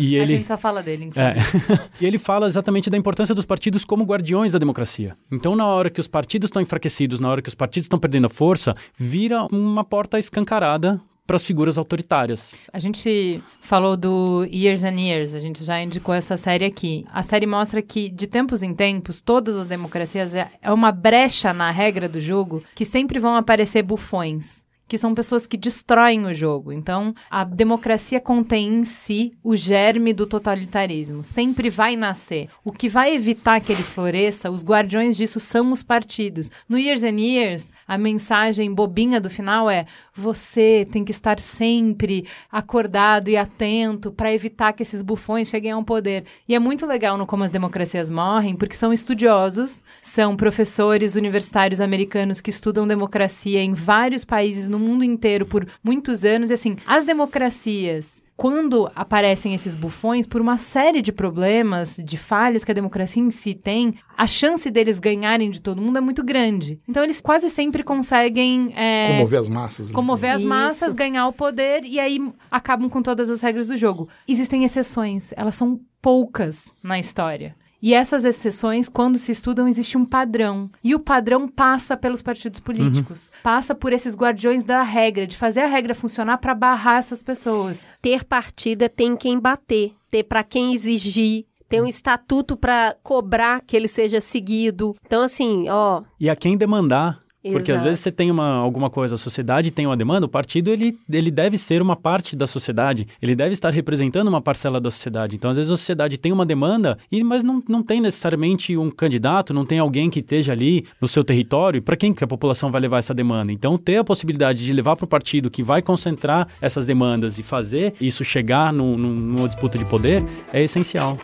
e ele, a gente só fala dele, inclusive. É. e ele fala exatamente da importância dos partidos como guardiões da democracia. Então, na hora que os partidos estão enfraquecidos, na hora que os partidos estão perdendo a força, vira uma porta escancarada para as figuras autoritárias. A gente falou do Years and Years, a gente já indicou essa série aqui. A série mostra que, de tempos em tempos, todas as democracias é, é uma brecha na regra do jogo que sempre vão aparecer bufões que são pessoas que destroem o jogo. Então, a democracia contém em si o germe do totalitarismo. Sempre vai nascer. O que vai evitar que ele floresça, os guardiões disso são os partidos. No Years and Years, a mensagem bobinha do final é: você tem que estar sempre acordado e atento para evitar que esses bufões cheguem ao poder. E é muito legal no Como as Democracias Morrem, porque são estudiosos, são professores universitários americanos que estudam democracia em vários países no mundo inteiro por muitos anos. E assim, as democracias quando aparecem esses bufões, por uma série de problemas, de falhas que a democracia em si tem, a chance deles ganharem de todo mundo é muito grande. Então eles quase sempre conseguem é, comover as massas, né? comover as massas, ganhar o poder e aí acabam com todas as regras do jogo. Existem exceções, elas são poucas na história. E essas exceções, quando se estudam, existe um padrão. E o padrão passa pelos partidos políticos. Uhum. Passa por esses guardiões da regra, de fazer a regra funcionar para barrar essas pessoas. Ter partida tem quem bater, ter para quem exigir, tem um estatuto para cobrar que ele seja seguido. Então, assim, ó. E a quem demandar porque às vezes você tem uma, alguma coisa, a sociedade tem uma demanda, o partido ele, ele deve ser uma parte da sociedade, ele deve estar representando uma parcela da sociedade. Então, às vezes a sociedade tem uma demanda, e, mas não, não tem necessariamente um candidato, não tem alguém que esteja ali no seu território, para quem que a população vai levar essa demanda. Então, ter a possibilidade de levar para o partido que vai concentrar essas demandas e fazer isso chegar no, no, numa disputa de poder é essencial.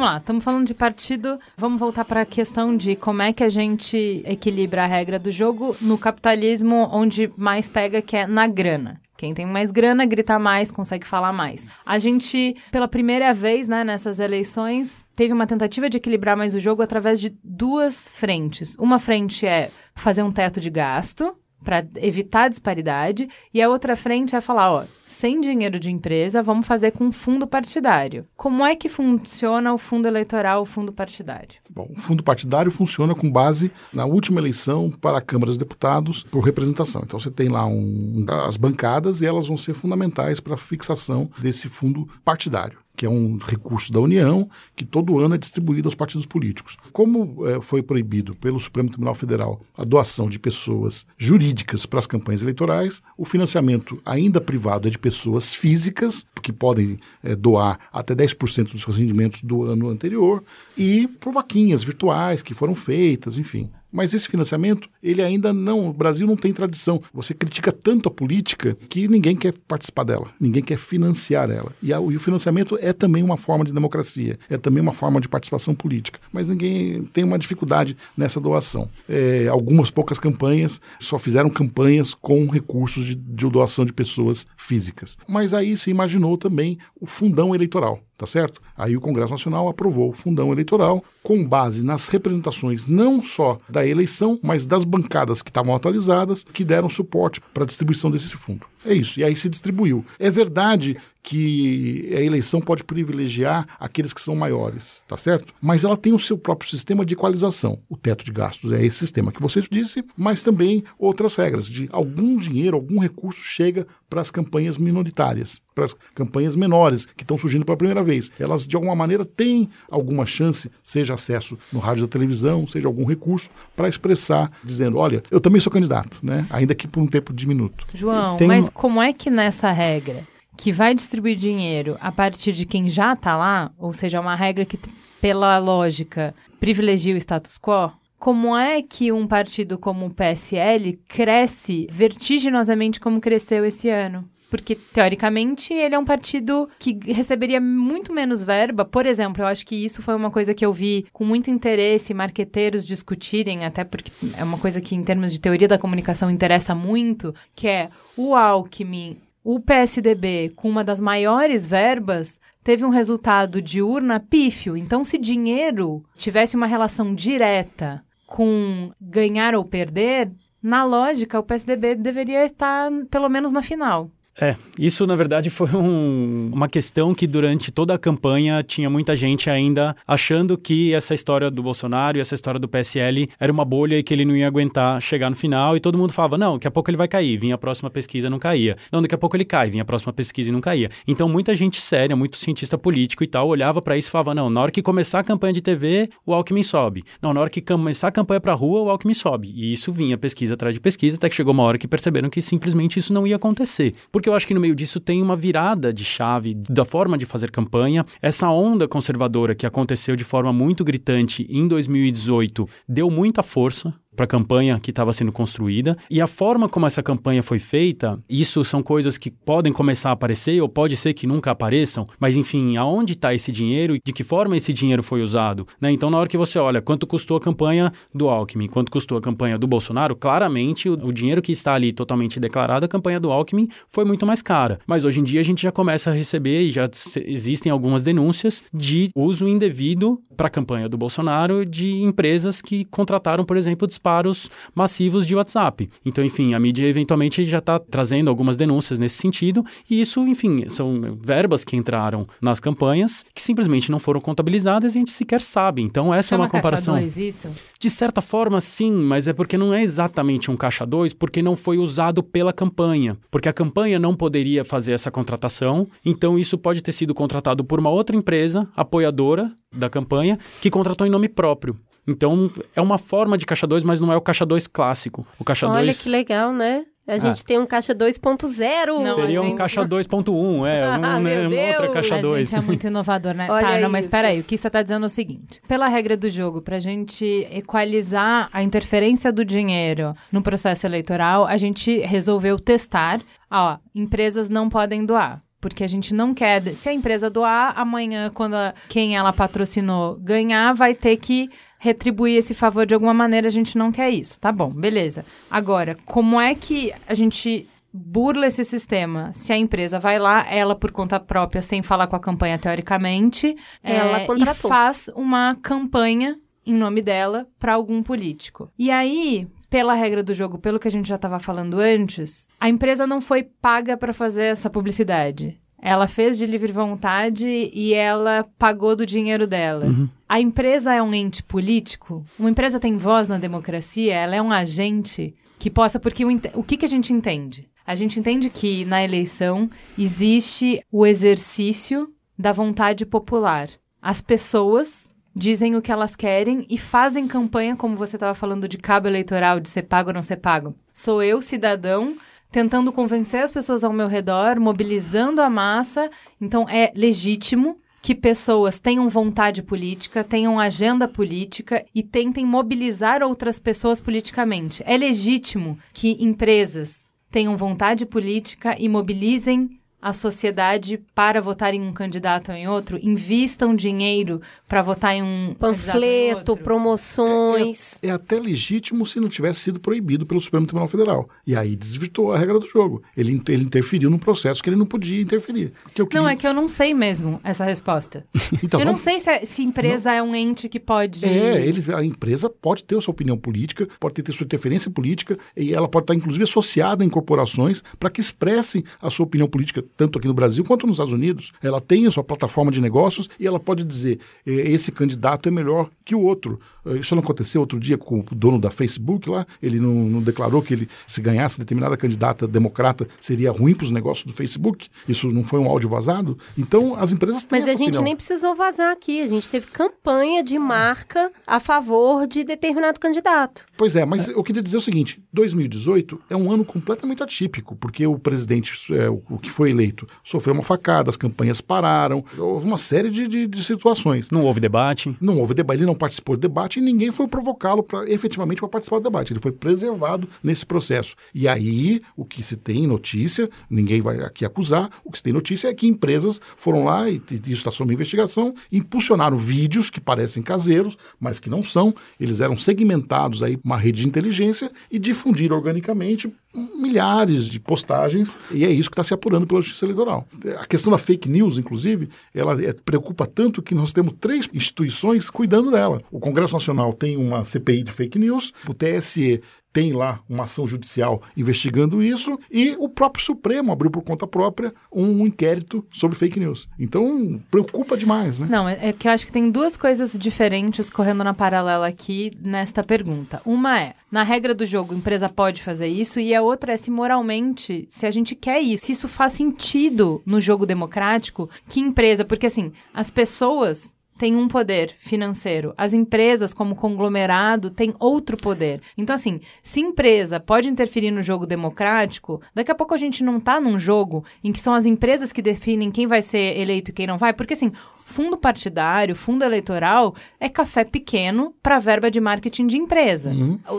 Vamos lá, estamos falando de partido, vamos voltar para a questão de como é que a gente equilibra a regra do jogo no capitalismo, onde mais pega, que é na grana. Quem tem mais grana grita mais, consegue falar mais. A gente, pela primeira vez, né, nessas eleições, teve uma tentativa de equilibrar mais o jogo através de duas frentes. Uma frente é fazer um teto de gasto, para evitar disparidade, e a outra frente é falar, ó, sem dinheiro de empresa, vamos fazer com fundo partidário. Como é que funciona o fundo eleitoral, o fundo partidário? Bom, o fundo partidário funciona com base na última eleição para a Câmara dos Deputados por representação. Então você tem lá um, as bancadas e elas vão ser fundamentais para a fixação desse fundo partidário que é um recurso da União que todo ano é distribuído aos partidos políticos. Como é, foi proibido pelo Supremo Tribunal Federal a doação de pessoas jurídicas para as campanhas eleitorais, o financiamento ainda privado é de pessoas físicas, que podem é, doar até 10% dos rendimentos do ano anterior, e por vaquinhas virtuais que foram feitas, enfim. Mas esse financiamento, ele ainda não. O Brasil não tem tradição. Você critica tanto a política que ninguém quer participar dela, ninguém quer financiar ela. E, a, e, o financiamento é também uma forma de democracia, é também uma forma de participação política. Mas ninguém tem uma dificuldade nessa doação. É, algumas poucas campanhas só fizeram campanhas com recursos de, de doação de pessoas físicas. Mas aí se imaginou também o fundão eleitoral tá certo? Aí o Congresso Nacional aprovou o fundão eleitoral com base nas representações não só da eleição, mas das bancadas que estavam atualizadas, que deram suporte para a distribuição desse fundo. É isso, e aí se distribuiu. É verdade que a eleição pode privilegiar aqueles que são maiores, tá certo? Mas ela tem o seu próprio sistema de equalização. O teto de gastos é esse sistema que você disse, mas também outras regras de algum dinheiro, algum recurso chega para as campanhas minoritárias, para as campanhas menores que estão surgindo pela primeira vez. Elas de alguma maneira têm alguma chance, seja acesso no rádio da televisão, seja algum recurso para expressar dizendo, olha, eu também sou candidato, né? Ainda que por um tempo diminuto. João, tem mas como é que nessa regra que vai distribuir dinheiro a partir de quem já está lá, ou seja, uma regra que, pela lógica, privilegia o status quo, como é que um partido como o PSL cresce vertiginosamente como cresceu esse ano? Porque, teoricamente, ele é um partido que receberia muito menos verba. Por exemplo, eu acho que isso foi uma coisa que eu vi com muito interesse marqueteiros discutirem, até porque é uma coisa que, em termos de teoria da comunicação, interessa muito, que é o Alckmin o PSDB, com uma das maiores verbas, teve um resultado de urna pífio. Então, se dinheiro tivesse uma relação direta com ganhar ou perder, na lógica, o PSDB deveria estar pelo menos na final. É, isso na verdade foi um, uma questão que durante toda a campanha tinha muita gente ainda achando que essa história do Bolsonaro e essa história do PSL era uma bolha e que ele não ia aguentar chegar no final e todo mundo falava, não, daqui a pouco ele vai cair, vinha a próxima pesquisa não caía. Não, daqui a pouco ele cai, vinha a próxima pesquisa e não caía. Então muita gente séria, muito cientista político e tal, olhava para isso e falava, não, na hora que começar a campanha de TV, o Alckmin sobe. Não, na hora que começar a campanha pra rua, o Alckmin sobe. E isso vinha pesquisa atrás de pesquisa, até que chegou uma hora que perceberam que simplesmente isso não ia acontecer. Porque eu acho que no meio disso tem uma virada de chave da forma de fazer campanha. Essa onda conservadora que aconteceu de forma muito gritante em 2018 deu muita força para a campanha que estava sendo construída. E a forma como essa campanha foi feita, isso são coisas que podem começar a aparecer ou pode ser que nunca apareçam, mas enfim, aonde está esse dinheiro e de que forma esse dinheiro foi usado? Né? Então, na hora que você olha quanto custou a campanha do Alckmin, quanto custou a campanha do Bolsonaro, claramente o, o dinheiro que está ali totalmente declarado, a campanha do Alckmin foi muito mais cara. Mas hoje em dia a gente já começa a receber e já existem algumas denúncias de uso indevido para a campanha do Bolsonaro de empresas que contrataram, por exemplo, disparos massivos de WhatsApp. Então, enfim, a mídia eventualmente já está trazendo algumas denúncias nesse sentido, e isso, enfim, são verbas que entraram nas campanhas que simplesmente não foram contabilizadas e a gente sequer sabe. Então, essa é uma comparação. Caixa dois, isso? De certa forma, sim, mas é porque não é exatamente um caixa 2, porque não foi usado pela campanha. Porque a campanha não poderia fazer essa contratação, então isso pode ter sido contratado por uma outra empresa apoiadora da campanha que contratou em nome próprio. Então, é uma forma de caixa 2, mas não é o caixa 2 clássico. O caixa Olha dois... que legal, né? A gente ah. tem um caixa 2.0. Seria gente... um caixa 2.1, é, um, ah, né, uma outra caixa 2. gente é muito inovador, né? Olha tá, não, mas espera aí, o que você está dizendo é o seguinte. Pela regra do jogo, para a gente equalizar a interferência do dinheiro no processo eleitoral, a gente resolveu testar, ó, empresas não podem doar. Porque a gente não quer. Se a empresa doar, amanhã, quando a, quem ela patrocinou ganhar, vai ter que retribuir esse favor de alguma maneira. A gente não quer isso. Tá bom, beleza. Agora, como é que a gente burla esse sistema. Se a empresa vai lá, ela por conta própria, sem falar com a campanha teoricamente, ela é, e faz uma campanha em nome dela para algum político. E aí, pela regra do jogo, pelo que a gente já estava falando antes, a empresa não foi paga para fazer essa publicidade. Ela fez de livre vontade e ela pagou do dinheiro dela. Uhum. A empresa é um ente político? Uma empresa tem voz na democracia? Ela é um agente que possa. Porque o, o que, que a gente entende? A gente entende que na eleição existe o exercício da vontade popular. As pessoas dizem o que elas querem e fazem campanha, como você estava falando de cabo eleitoral, de ser pago ou não ser pago. Sou eu, cidadão, tentando convencer as pessoas ao meu redor, mobilizando a massa. Então é legítimo que pessoas tenham vontade política, tenham agenda política e tentem mobilizar outras pessoas politicamente. É legítimo que empresas tenham vontade política e mobilizem a sociedade para votar em um candidato ou em outro, invistam dinheiro para votar em um em Panfleto, outro. promoções. É até legítimo se não tivesse sido proibido pelo Supremo Tribunal Federal. E aí desvirtuou a regra do jogo. Ele, ele interferiu num processo que ele não podia interferir. Que eu Não, queria- é que eu não sei mesmo essa resposta. Então, eu não vamos- sei se, é- se empresa é um ente que pode. É, ele, a empresa pode ter a sua opinião política, pode ter, ter sua interferência política, e ela pode estar, inclusive, associada em corporações para que expressem a sua opinião política, tanto aqui no Brasil quanto nos Estados Unidos. Ela tem a sua plataforma de negócios e ela pode dizer: eh, esse candidato é melhor que o outro. Eh, Isso não aconteceu outro dia com o dono da Facebook lá? Ele não, não declarou que ele, se ganhasse determinada candidata democrata, seria ruim para os negócios do Facebook? Isso não foi um áudio vazado? Então, as empresas têm Mas a gente opinião. nem precisou vazar aqui. A gente teve campanha de marca a favor de determinado candidato. Pois é, mas eu queria dizer o seguinte: 2018 é um ano completamente atípico, porque o presidente, é, o o que foi eleito, sofreu uma facada, as campanhas pararam, houve uma série de, de- de situações. Não houve debate. Não houve debate, ele não participou do debate e ninguém foi provocá-lo para efetivamente para participar do debate. Ele foi preservado nesse processo. E aí, o que se tem notícia, ninguém vai aqui acusar, o que se tem notícia é que empresas foram lá, e, e isso está sob investigação, impulsionaram vídeos que parecem caseiros, mas que não são. Eles eram segmentados aí uma rede de inteligência e difundiram organicamente milhares de postagens, e é isso que está se apurando pela Justiça Eleitoral. A questão da fake news, inclusive, ela é- preocupa tanto que nós temos três instituições cuidando dela. O Congresso Nacional tem uma CPI de fake news, o TSE tem lá uma ação judicial investigando isso e o próprio Supremo abriu por conta própria um inquérito sobre fake news. Então, preocupa demais, né? Não, é é que eu acho que tem duas coisas diferentes correndo na paralela aqui nesta pergunta. Uma é, na regra do jogo, empresa pode fazer isso, e a outra é se moralmente, se a gente quer isso, se isso faz sentido no jogo democrático, que empresa, porque assim, as pessoas têm um poder financeiro, as empresas como conglomerado têm outro poder. Então assim, se empresa pode interferir no jogo democrático, daqui a pouco a gente não tá num jogo em que são as empresas que definem quem vai ser eleito e quem não vai, porque assim, fundo partidário, fundo eleitoral é café pequeno para verba de marketing de empresa.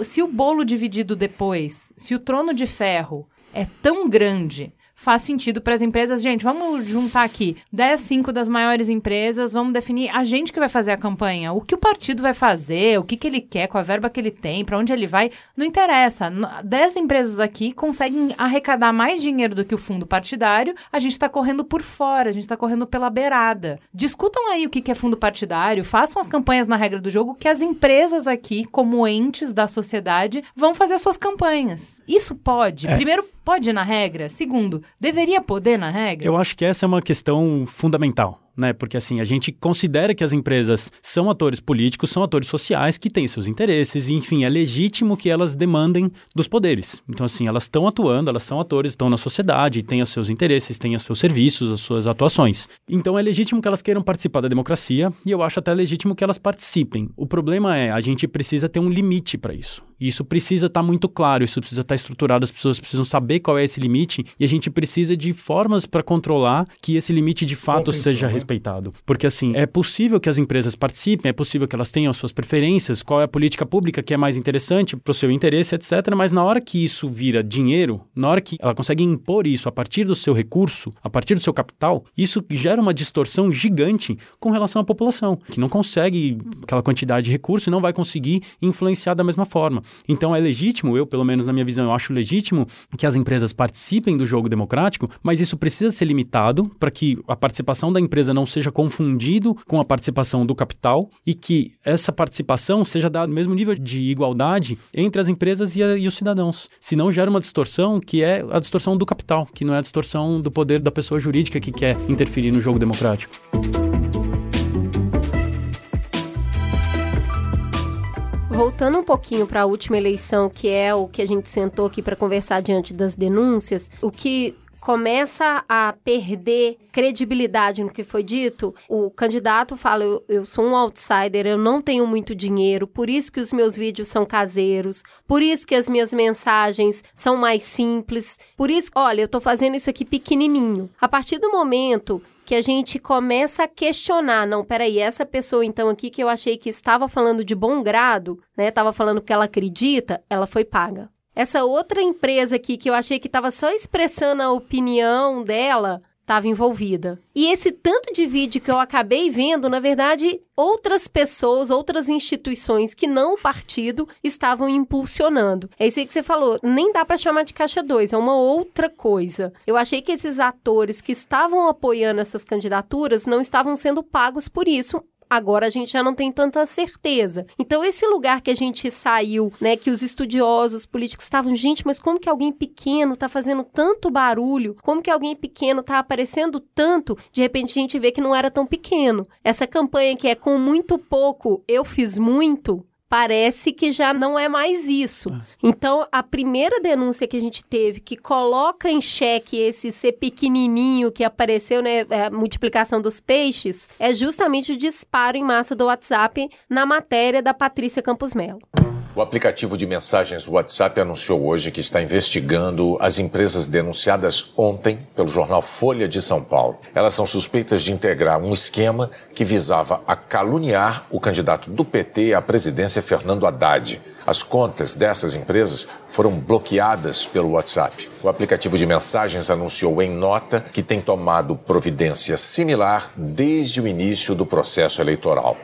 Se o bolo dividido depois, se o trono de ferro é tão grande, faz sentido para as empresas. Gente, vamos juntar aqui 10, 5 das maiores empresas, vamos definir a gente que vai fazer a campanha. O que o partido vai fazer, o que, que ele quer, com a verba que ele tem, para onde ele vai, não interessa. N- 10 empresas aqui conseguem arrecadar mais dinheiro do que o fundo partidário, a gente está correndo por fora, a gente está correndo pela beirada. Discutam aí o que, que é fundo partidário, façam as campanhas na regra do jogo, que as empresas aqui, como entes da sociedade, vão fazer as suas campanhas. Isso pode. Primeiro, pode na regra. Segundo, deveria poder na regra. Eu acho que essa é uma questão fundamental. Né? Porque assim, a gente considera que as empresas são atores políticos, são atores sociais que têm seus interesses, e enfim, é legítimo que elas demandem dos poderes. Então, assim, elas estão atuando, elas são atores, estão na sociedade, têm os seus interesses, têm os seus serviços, as suas atuações. Então é legítimo que elas queiram participar da democracia, e eu acho até legítimo que elas participem. O problema é, a gente precisa ter um limite para isso. E Isso precisa estar muito claro, isso precisa estar estruturado, as pessoas precisam saber qual é esse limite, e a gente precisa de formas para controlar que esse limite de fato seja né? respeitado. Porque assim, é possível que as empresas participem, é possível que elas tenham as suas preferências, qual é a política pública que é mais interessante para o seu interesse, etc. Mas na hora que isso vira dinheiro, na hora que ela consegue impor isso a partir do seu recurso, a partir do seu capital, isso gera uma distorção gigante com relação à população, que não consegue aquela quantidade de recurso e não vai conseguir influenciar da mesma forma. Então é legítimo, eu, pelo menos na minha visão, eu acho legítimo que as empresas participem do jogo democrático, mas isso precisa ser limitado para que a participação da empresa não seja confundido com a participação do capital e que essa participação seja dada no mesmo nível de igualdade entre as empresas e, a, e os cidadãos. Senão gera uma distorção que é a distorção do capital, que não é a distorção do poder da pessoa jurídica que quer interferir no jogo democrático. Voltando um pouquinho para a última eleição, que é o que a gente sentou aqui para conversar diante das denúncias, o que começa a perder credibilidade no que foi dito, o candidato fala: eu, eu, sou um outsider, eu não tenho muito dinheiro, por isso que os meus vídeos são caseiros, por isso que as minhas mensagens são mais simples, por isso, olha, eu tô fazendo isso aqui pequenininho. A partir do momento que a gente começa a questionar, não, peraí, essa pessoa então aqui que eu achei que estava falando de bom grado, né, estava falando que ela acredita, ela foi paga. Essa outra empresa aqui que eu achei que estava só expressando a opinião dela, estava envolvida. E esse tanto de vídeo que eu acabei vendo, na verdade, outras pessoas, outras instituições que não o partido estavam impulsionando. É isso aí que você falou, nem dá para chamar de caixa 2, é uma outra coisa. Eu achei que esses atores que estavam apoiando essas candidaturas não estavam sendo pagos por isso, Agora a gente já não tem tanta certeza. Então, esse lugar que a gente saiu, né, que os estudiosos políticos estavam, gente, mas como que alguém pequeno tá fazendo tanto barulho? Como que alguém pequeno tá aparecendo tanto? De repente a gente vê que não era tão pequeno. Essa campanha que é com muito pouco, eu fiz muito, parece que já não é mais isso. É. Então, a primeira denúncia que a gente teve que coloca em xeque esse ser pequenininho que apareceu, né, é, a multiplicação dos peixes, é justamente o disparo em massa do WhatsApp na matéria da Patrícia Campos Melo. O aplicativo de mensagens WhatsApp anunciou hoje que está investigando as empresas denunciadas ontem pelo jornal Folha de São Paulo. Elas são suspeitas de integrar um esquema que visava a caluniar o candidato do PT à presidência Fernando Haddad. As contas dessas empresas foram bloqueadas pelo WhatsApp. O aplicativo de mensagens anunciou em nota que tem tomado providência similar desde o início do processo eleitoral.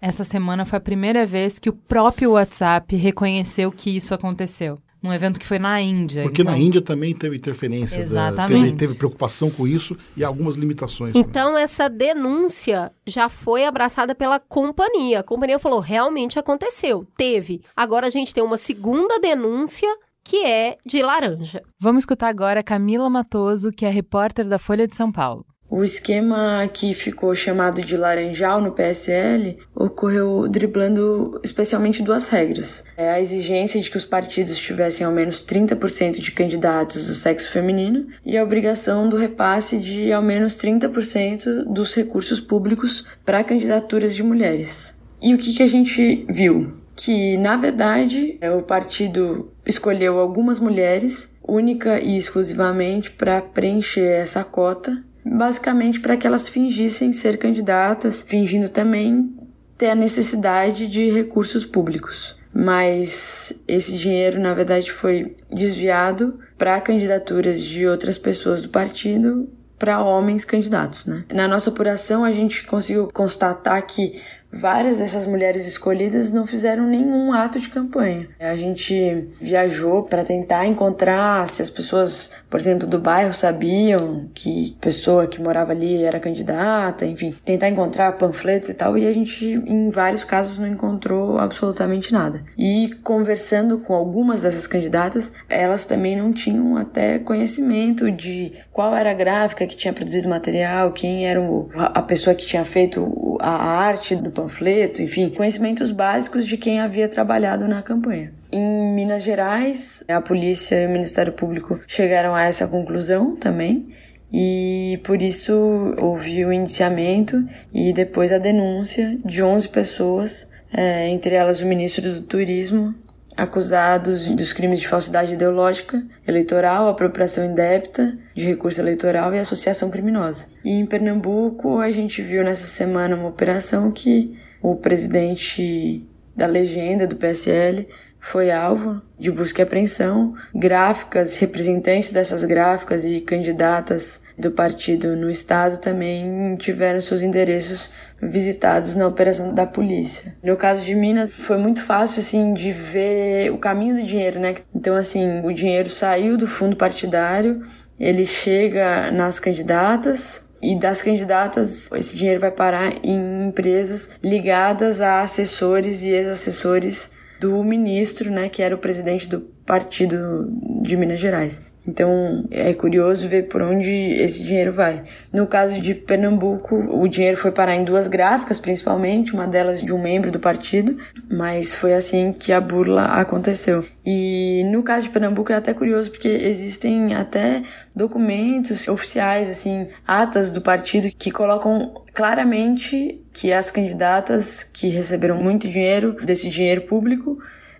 Essa semana foi a primeira vez que o próprio WhatsApp reconheceu que isso aconteceu. Num evento que foi na Índia. Porque então... na Índia também teve interferência. Exatamente. Teve, teve, preocupação com isso e algumas limitações. Então, também. essa denúncia já foi abraçada pela companhia. A companhia falou: realmente aconteceu. Teve. Agora a gente tem uma segunda denúncia que é de laranja. Vamos escutar agora Camila Matoso, que é repórter da Folha de São Paulo. O esquema que ficou chamado de laranjal no PSL ocorreu driblando especialmente duas regras. É a exigência de que os partidos tivessem ao menos 30% de candidatos do sexo feminino e a obrigação do repasse de ao menos 30% dos recursos públicos para candidaturas de mulheres. E o que, que a gente viu? Que, na verdade, o partido escolheu algumas mulheres única e exclusivamente para preencher essa cota basicamente para que elas fingissem ser candidatas, fingindo também ter a necessidade de recursos públicos. Mas esse dinheiro, na verdade, foi desviado para candidaturas de outras pessoas do partido para homens candidatos, né? Na nossa apuração, a gente conseguiu constatar que Várias dessas mulheres escolhidas não fizeram nenhum ato de campanha. A gente viajou para tentar encontrar se as pessoas, por exemplo, do bairro sabiam que pessoa que morava ali era candidata, enfim, tentar encontrar panfletos e tal, e a gente em vários casos não encontrou absolutamente nada. E conversando com algumas dessas candidatas, elas também não tinham até conhecimento de qual era a gráfica que tinha produzido o material, quem era o, a pessoa que tinha feito a arte do panfleto, enfim, conhecimentos básicos de quem havia trabalhado na campanha. Em Minas Gerais, a polícia e o Ministério Público chegaram a essa conclusão também. E por isso houve o indiciamento e depois a denúncia de 11 pessoas, é, entre elas o ministro do Turismo, acusados dos crimes de falsidade ideológica, eleitoral, apropriação indébita de recurso eleitoral e associação criminosa. E em Pernambuco, a gente viu nessa semana uma operação que o presidente da legenda do PSL foi alvo de busca e apreensão. Gráficas, representantes dessas gráficas e candidatas do partido no estado também tiveram seus endereços visitados na operação da polícia. No caso de Minas, foi muito fácil assim de ver o caminho do dinheiro, né? Então assim, o dinheiro saiu do fundo partidário, ele chega nas candidatas, e das candidatas, esse dinheiro vai parar em empresas ligadas a assessores e ex-assessores do ministro, né, que era o presidente do partido de Minas Gerais. Então é curioso ver por onde esse dinheiro vai. No caso de Pernambuco, o dinheiro foi parar em duas gráficas, principalmente, uma delas de um membro do partido, mas foi assim que a burla aconteceu. E no caso de Pernambuco é até curioso porque existem até documentos oficiais, assim, atas do partido que colocam claramente que as candidatas que receberam muito dinheiro desse dinheiro público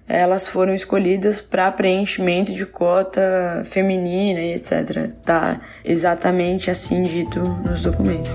elas foram escolhidas para preenchimento de cota feminina e etc. Tá exatamente assim dito nos documentos.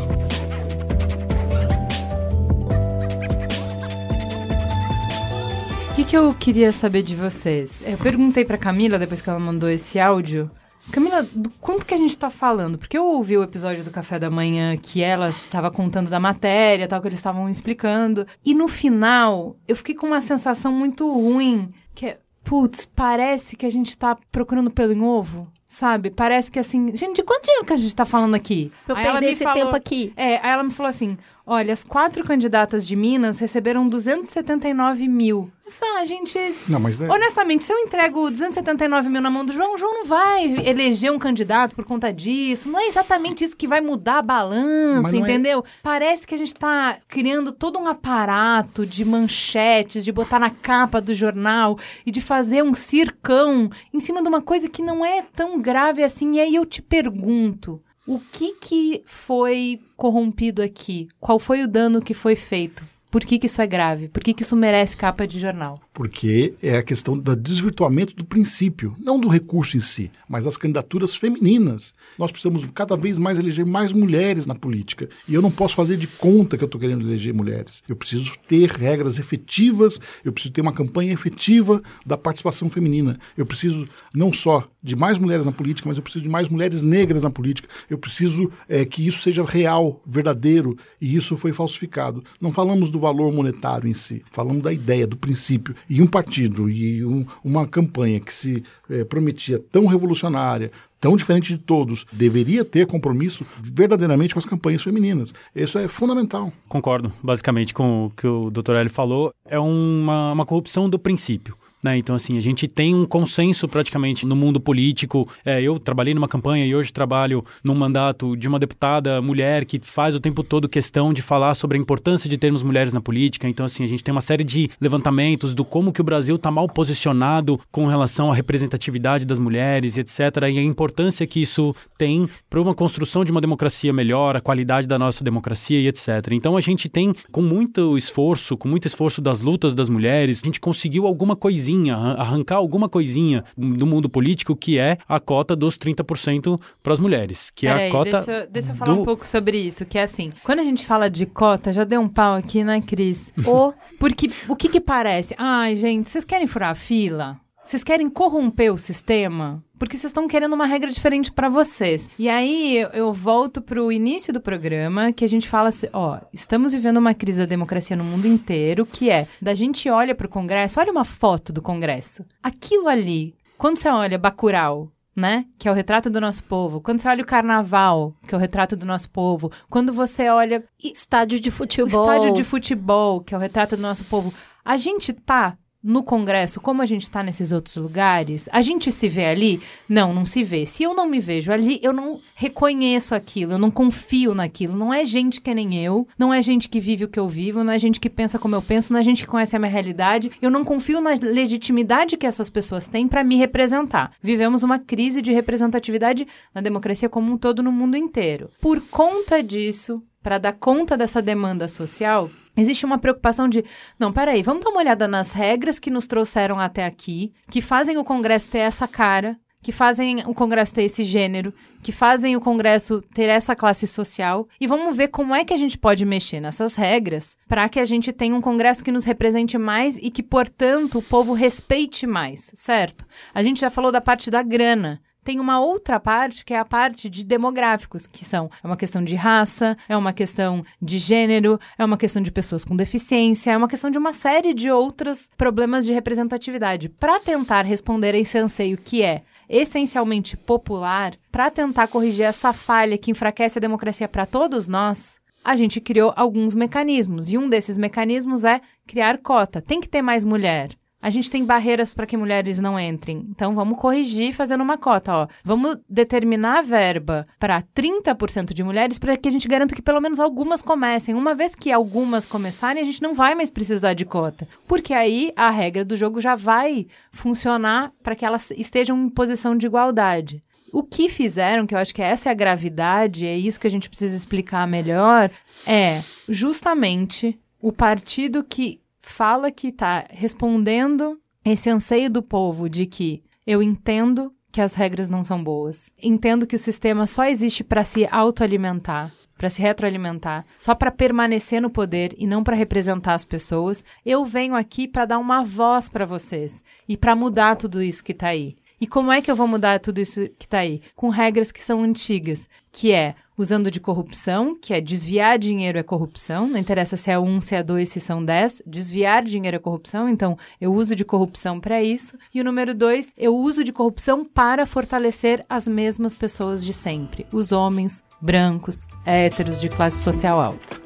O que, que eu queria saber de vocês? Eu perguntei para Camila depois que ela mandou esse áudio Camila, do quanto que a gente tá falando? Porque eu ouvi o episódio do Café da Manhã que ela tava contando da matéria, tal, que eles estavam explicando. E no final, eu fiquei com uma sensação muito ruim, que é, putz, parece que a gente tá procurando pelo em ovo. Sabe? Parece que assim. Gente, de quanto dinheiro que a gente tá falando aqui? Pra eu aí perder esse falou, tempo aqui. É, aí ela me falou assim: olha, as quatro candidatas de Minas receberam 279 mil. Ah, gente. Não, mas é... Honestamente, se eu entrego 279 mil na mão do João, o João não vai eleger um candidato por conta disso. Não é exatamente isso que vai mudar a balança, é entendeu? É... Parece que a gente tá criando todo um aparato de manchetes, de botar na capa do jornal e de fazer um circão em cima de uma coisa que não é tão grave assim. E aí eu te pergunto. O que, que foi corrompido aqui? Qual foi o dano que foi feito? Por que, que isso é grave? Por que, que isso merece capa de jornal? Porque é a questão do desvirtuamento do princípio, não do recurso em si, mas das candidaturas femininas. Nós precisamos cada vez mais eleger mais mulheres na política. E eu não posso fazer de conta que eu estou querendo eleger mulheres. Eu preciso ter regras efetivas, eu preciso ter uma campanha efetiva da participação feminina. Eu preciso não só de mais mulheres na política, mas eu preciso de mais mulheres negras na política. Eu preciso é, que isso seja real, verdadeiro, e isso foi falsificado. Não falamos do valor monetário em si, falamos da ideia, do princípio. E um partido e um, uma campanha que se é, prometia tão revolucionária, tão diferente de todos, deveria ter compromisso verdadeiramente com as campanhas femininas. Isso é fundamental. Concordo, basicamente, com o que o Dr. L falou. É uma, uma corrupção do princípio. Né? Então, assim, a gente tem um consenso praticamente no mundo político. É, eu trabalhei numa campanha e hoje trabalho num mandato de uma deputada mulher que faz o tempo todo questão de falar sobre a importância de termos mulheres na política. Então, assim, a gente tem uma série de levantamentos do como que o Brasil está mal posicionado com relação à representatividade das mulheres etc. E a importância que isso tem para uma construção de uma democracia melhor, a qualidade da nossa democracia e etc. Então, a gente tem, com muito esforço, com muito esforço das lutas das mulheres, a gente conseguiu alguma coisinha coisinha, arrancar alguma coisinha do mundo político que é a cota dos 30% para as mulheres, que Pera é a aí, cota deixa, eu, deixa eu falar do... um pouco sobre isso, que é assim, quando a gente fala de cota, já deu um pau aqui, né, Cris? Ou porque o que que parece? Ai, gente, vocês querem furar a fila? Vocês querem corromper o sistema? Porque vocês estão querendo uma regra diferente para vocês. E aí eu volto pro início do programa, que a gente fala assim: ó, estamos vivendo uma crise da democracia no mundo inteiro, que é da gente olha pro Congresso, olha uma foto do Congresso. Aquilo ali, quando você olha Bacurau, né? Que é o retrato do nosso povo. Quando você olha o carnaval, que é o retrato do nosso povo. Quando você olha. Estádio de futebol. Estádio de futebol, que é o retrato do nosso povo. A gente tá no Congresso, como a gente está nesses outros lugares, a gente se vê ali? Não, não se vê. Se eu não me vejo ali, eu não reconheço aquilo, eu não confio naquilo. Não é gente que é nem eu, não é gente que vive o que eu vivo, não é gente que pensa como eu penso, não é gente que conhece a minha realidade. Eu não confio na legitimidade que essas pessoas têm para me representar. Vivemos uma crise de representatividade na democracia como um todo no mundo inteiro. Por conta disso, para dar conta dessa demanda social, Existe uma preocupação de, não, peraí, vamos dar uma olhada nas regras que nos trouxeram até aqui, que fazem o Congresso ter essa cara, que fazem o Congresso ter esse gênero, que fazem o Congresso ter essa classe social, e vamos ver como é que a gente pode mexer nessas regras para que a gente tenha um Congresso que nos represente mais e que, portanto, o povo respeite mais, certo? A gente já falou da parte da grana. Tem uma outra parte que é a parte de demográficos, que são é uma questão de raça, é uma questão de gênero, é uma questão de pessoas com deficiência, é uma questão de uma série de outros problemas de representatividade. Para tentar responder a esse anseio que é essencialmente popular, para tentar corrigir essa falha que enfraquece a democracia para todos nós, a gente criou alguns mecanismos. E um desses mecanismos é criar cota. Tem que ter mais mulher a gente tem barreiras para que mulheres não entrem. Então vamos corrigir fazendo uma cota, ó. Vamos determinar a verba para 30% de mulheres para que a gente garanta que pelo menos algumas comecem. Uma vez que algumas começarem, a gente não vai mais precisar de cota, porque aí a regra do jogo já vai funcionar para que elas estejam em posição de igualdade. O que fizeram, que eu acho que essa é a gravidade, é isso que a gente precisa explicar melhor, é justamente o partido que fala que está respondendo esse anseio do povo de que eu entendo que as regras não são boas, entendo que o sistema só existe para se autoalimentar, para se retroalimentar, só para permanecer no poder e não para representar as pessoas. Eu venho aqui para dar uma voz para vocês e para mudar tudo isso que está aí. E como é que eu vou mudar tudo isso que está aí? Com regras que são antigas, que é usando de corrupção, que é desviar dinheiro é corrupção, não interessa se é um, se é dois, se são dez, desviar dinheiro é corrupção, então eu uso de corrupção para isso. E o número dois, eu uso de corrupção para fortalecer as mesmas pessoas de sempre, os homens brancos, héteros de classe social alta.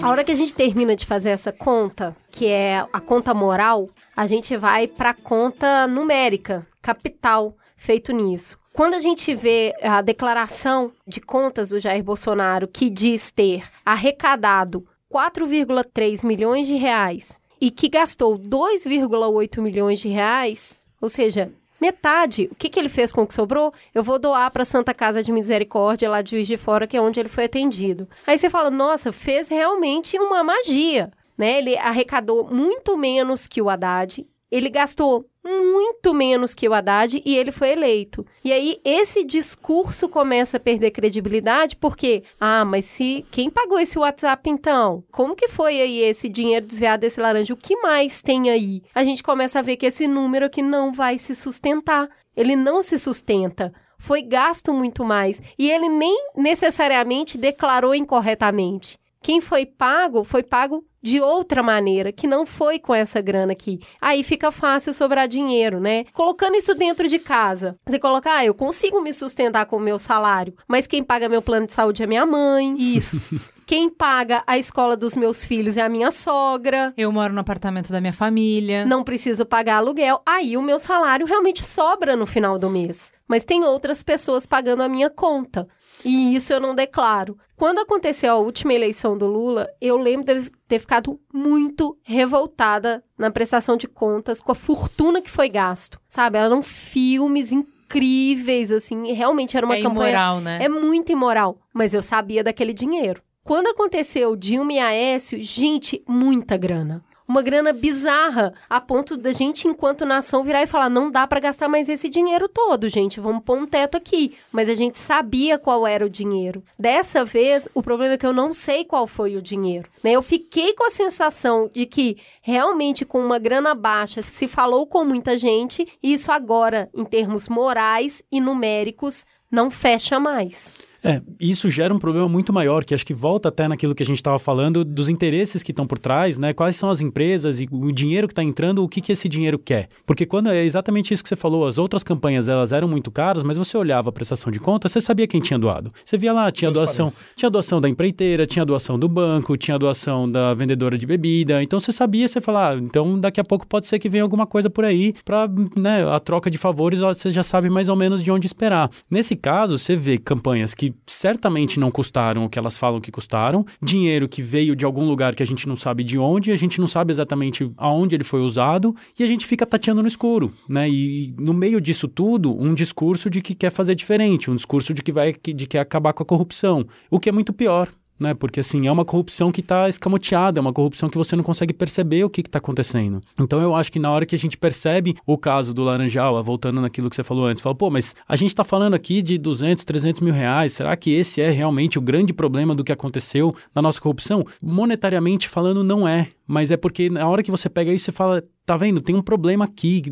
A hora que a gente termina de fazer essa conta, que é a conta moral, a gente vai para a conta numérica, capital, feito nisso. Quando a gente vê a declaração de contas do Jair Bolsonaro que diz ter arrecadado 4,3 milhões de reais e que gastou 2,8 milhões de reais, ou seja, Metade. O que, que ele fez com o que sobrou? Eu vou doar para Santa Casa de Misericórdia, lá de Juiz de Fora, que é onde ele foi atendido. Aí você fala, nossa, fez realmente uma magia. Né? Ele arrecadou muito menos que o Haddad, ele gastou muito menos que o Haddad e ele foi eleito. E aí esse discurso começa a perder credibilidade porque, ah, mas se quem pagou esse WhatsApp então? Como que foi aí esse dinheiro desviado desse laranja? O que mais tem aí? A gente começa a ver que esse número aqui não vai se sustentar. Ele não se sustenta foi gasto muito mais e ele nem necessariamente declarou incorretamente. Quem foi pago, foi pago de outra maneira, que não foi com essa grana aqui. Aí fica fácil sobrar dinheiro, né? Colocando isso dentro de casa. Você coloca, ah, eu consigo me sustentar com o meu salário, mas quem paga meu plano de saúde é minha mãe. Isso. Quem paga a escola dos meus filhos é a minha sogra. Eu moro no apartamento da minha família. Não preciso pagar aluguel. Aí o meu salário realmente sobra no final do mês. Mas tem outras pessoas pagando a minha conta. E isso eu não declaro. Quando aconteceu a última eleição do Lula, eu lembro de ter ficado muito revoltada na prestação de contas com a fortuna que foi gasto. Sabe? Eram filmes incríveis, assim, realmente era uma é campanha. Imoral, né? É muito imoral. Mas eu sabia daquele dinheiro. Quando aconteceu Dilma e Aécio, gente, muita grana uma grana bizarra, a ponto da gente, enquanto nação, virar e falar: não dá para gastar mais esse dinheiro todo, gente, vamos pôr um teto aqui. Mas a gente sabia qual era o dinheiro. Dessa vez, o problema é que eu não sei qual foi o dinheiro. Né? Eu fiquei com a sensação de que realmente com uma grana baixa se falou com muita gente, e isso agora, em termos morais e numéricos, não fecha mais. É, isso gera um problema muito maior, que acho que volta até naquilo que a gente estava falando dos interesses que estão por trás, né? Quais são as empresas e o dinheiro que está entrando, o que, que esse dinheiro quer. Porque quando é exatamente isso que você falou, as outras campanhas elas eram muito caras, mas você olhava a prestação de conta, você sabia quem tinha doado. Você via lá, tinha doação, tinha doação da empreiteira, tinha doação do banco, tinha doação da vendedora de bebida. Então você sabia, você falava, ah, então daqui a pouco pode ser que venha alguma coisa por aí para né, a troca de favores, você já sabe mais ou menos de onde esperar. Nesse caso, você vê campanhas que certamente não custaram o que elas falam que custaram, dinheiro que veio de algum lugar que a gente não sabe de onde, a gente não sabe exatamente aonde ele foi usado e a gente fica tateando no escuro, né? E, no meio disso tudo, um discurso de que quer fazer diferente, um discurso de que vai de que acabar com a corrupção, o que é muito pior, né? Porque assim, é uma corrupção que está escamoteada, é uma corrupção que você não consegue perceber o que está acontecendo. Então eu acho que na hora que a gente percebe o caso do Laranjal, voltando naquilo que você falou antes, fala, pô, mas a gente está falando aqui de 200, 300 mil reais, será que esse é realmente o grande problema do que aconteceu na nossa corrupção? Monetariamente falando, não é. Mas é porque na hora que você pega isso, você fala, tá vendo? Tem um problema aqui.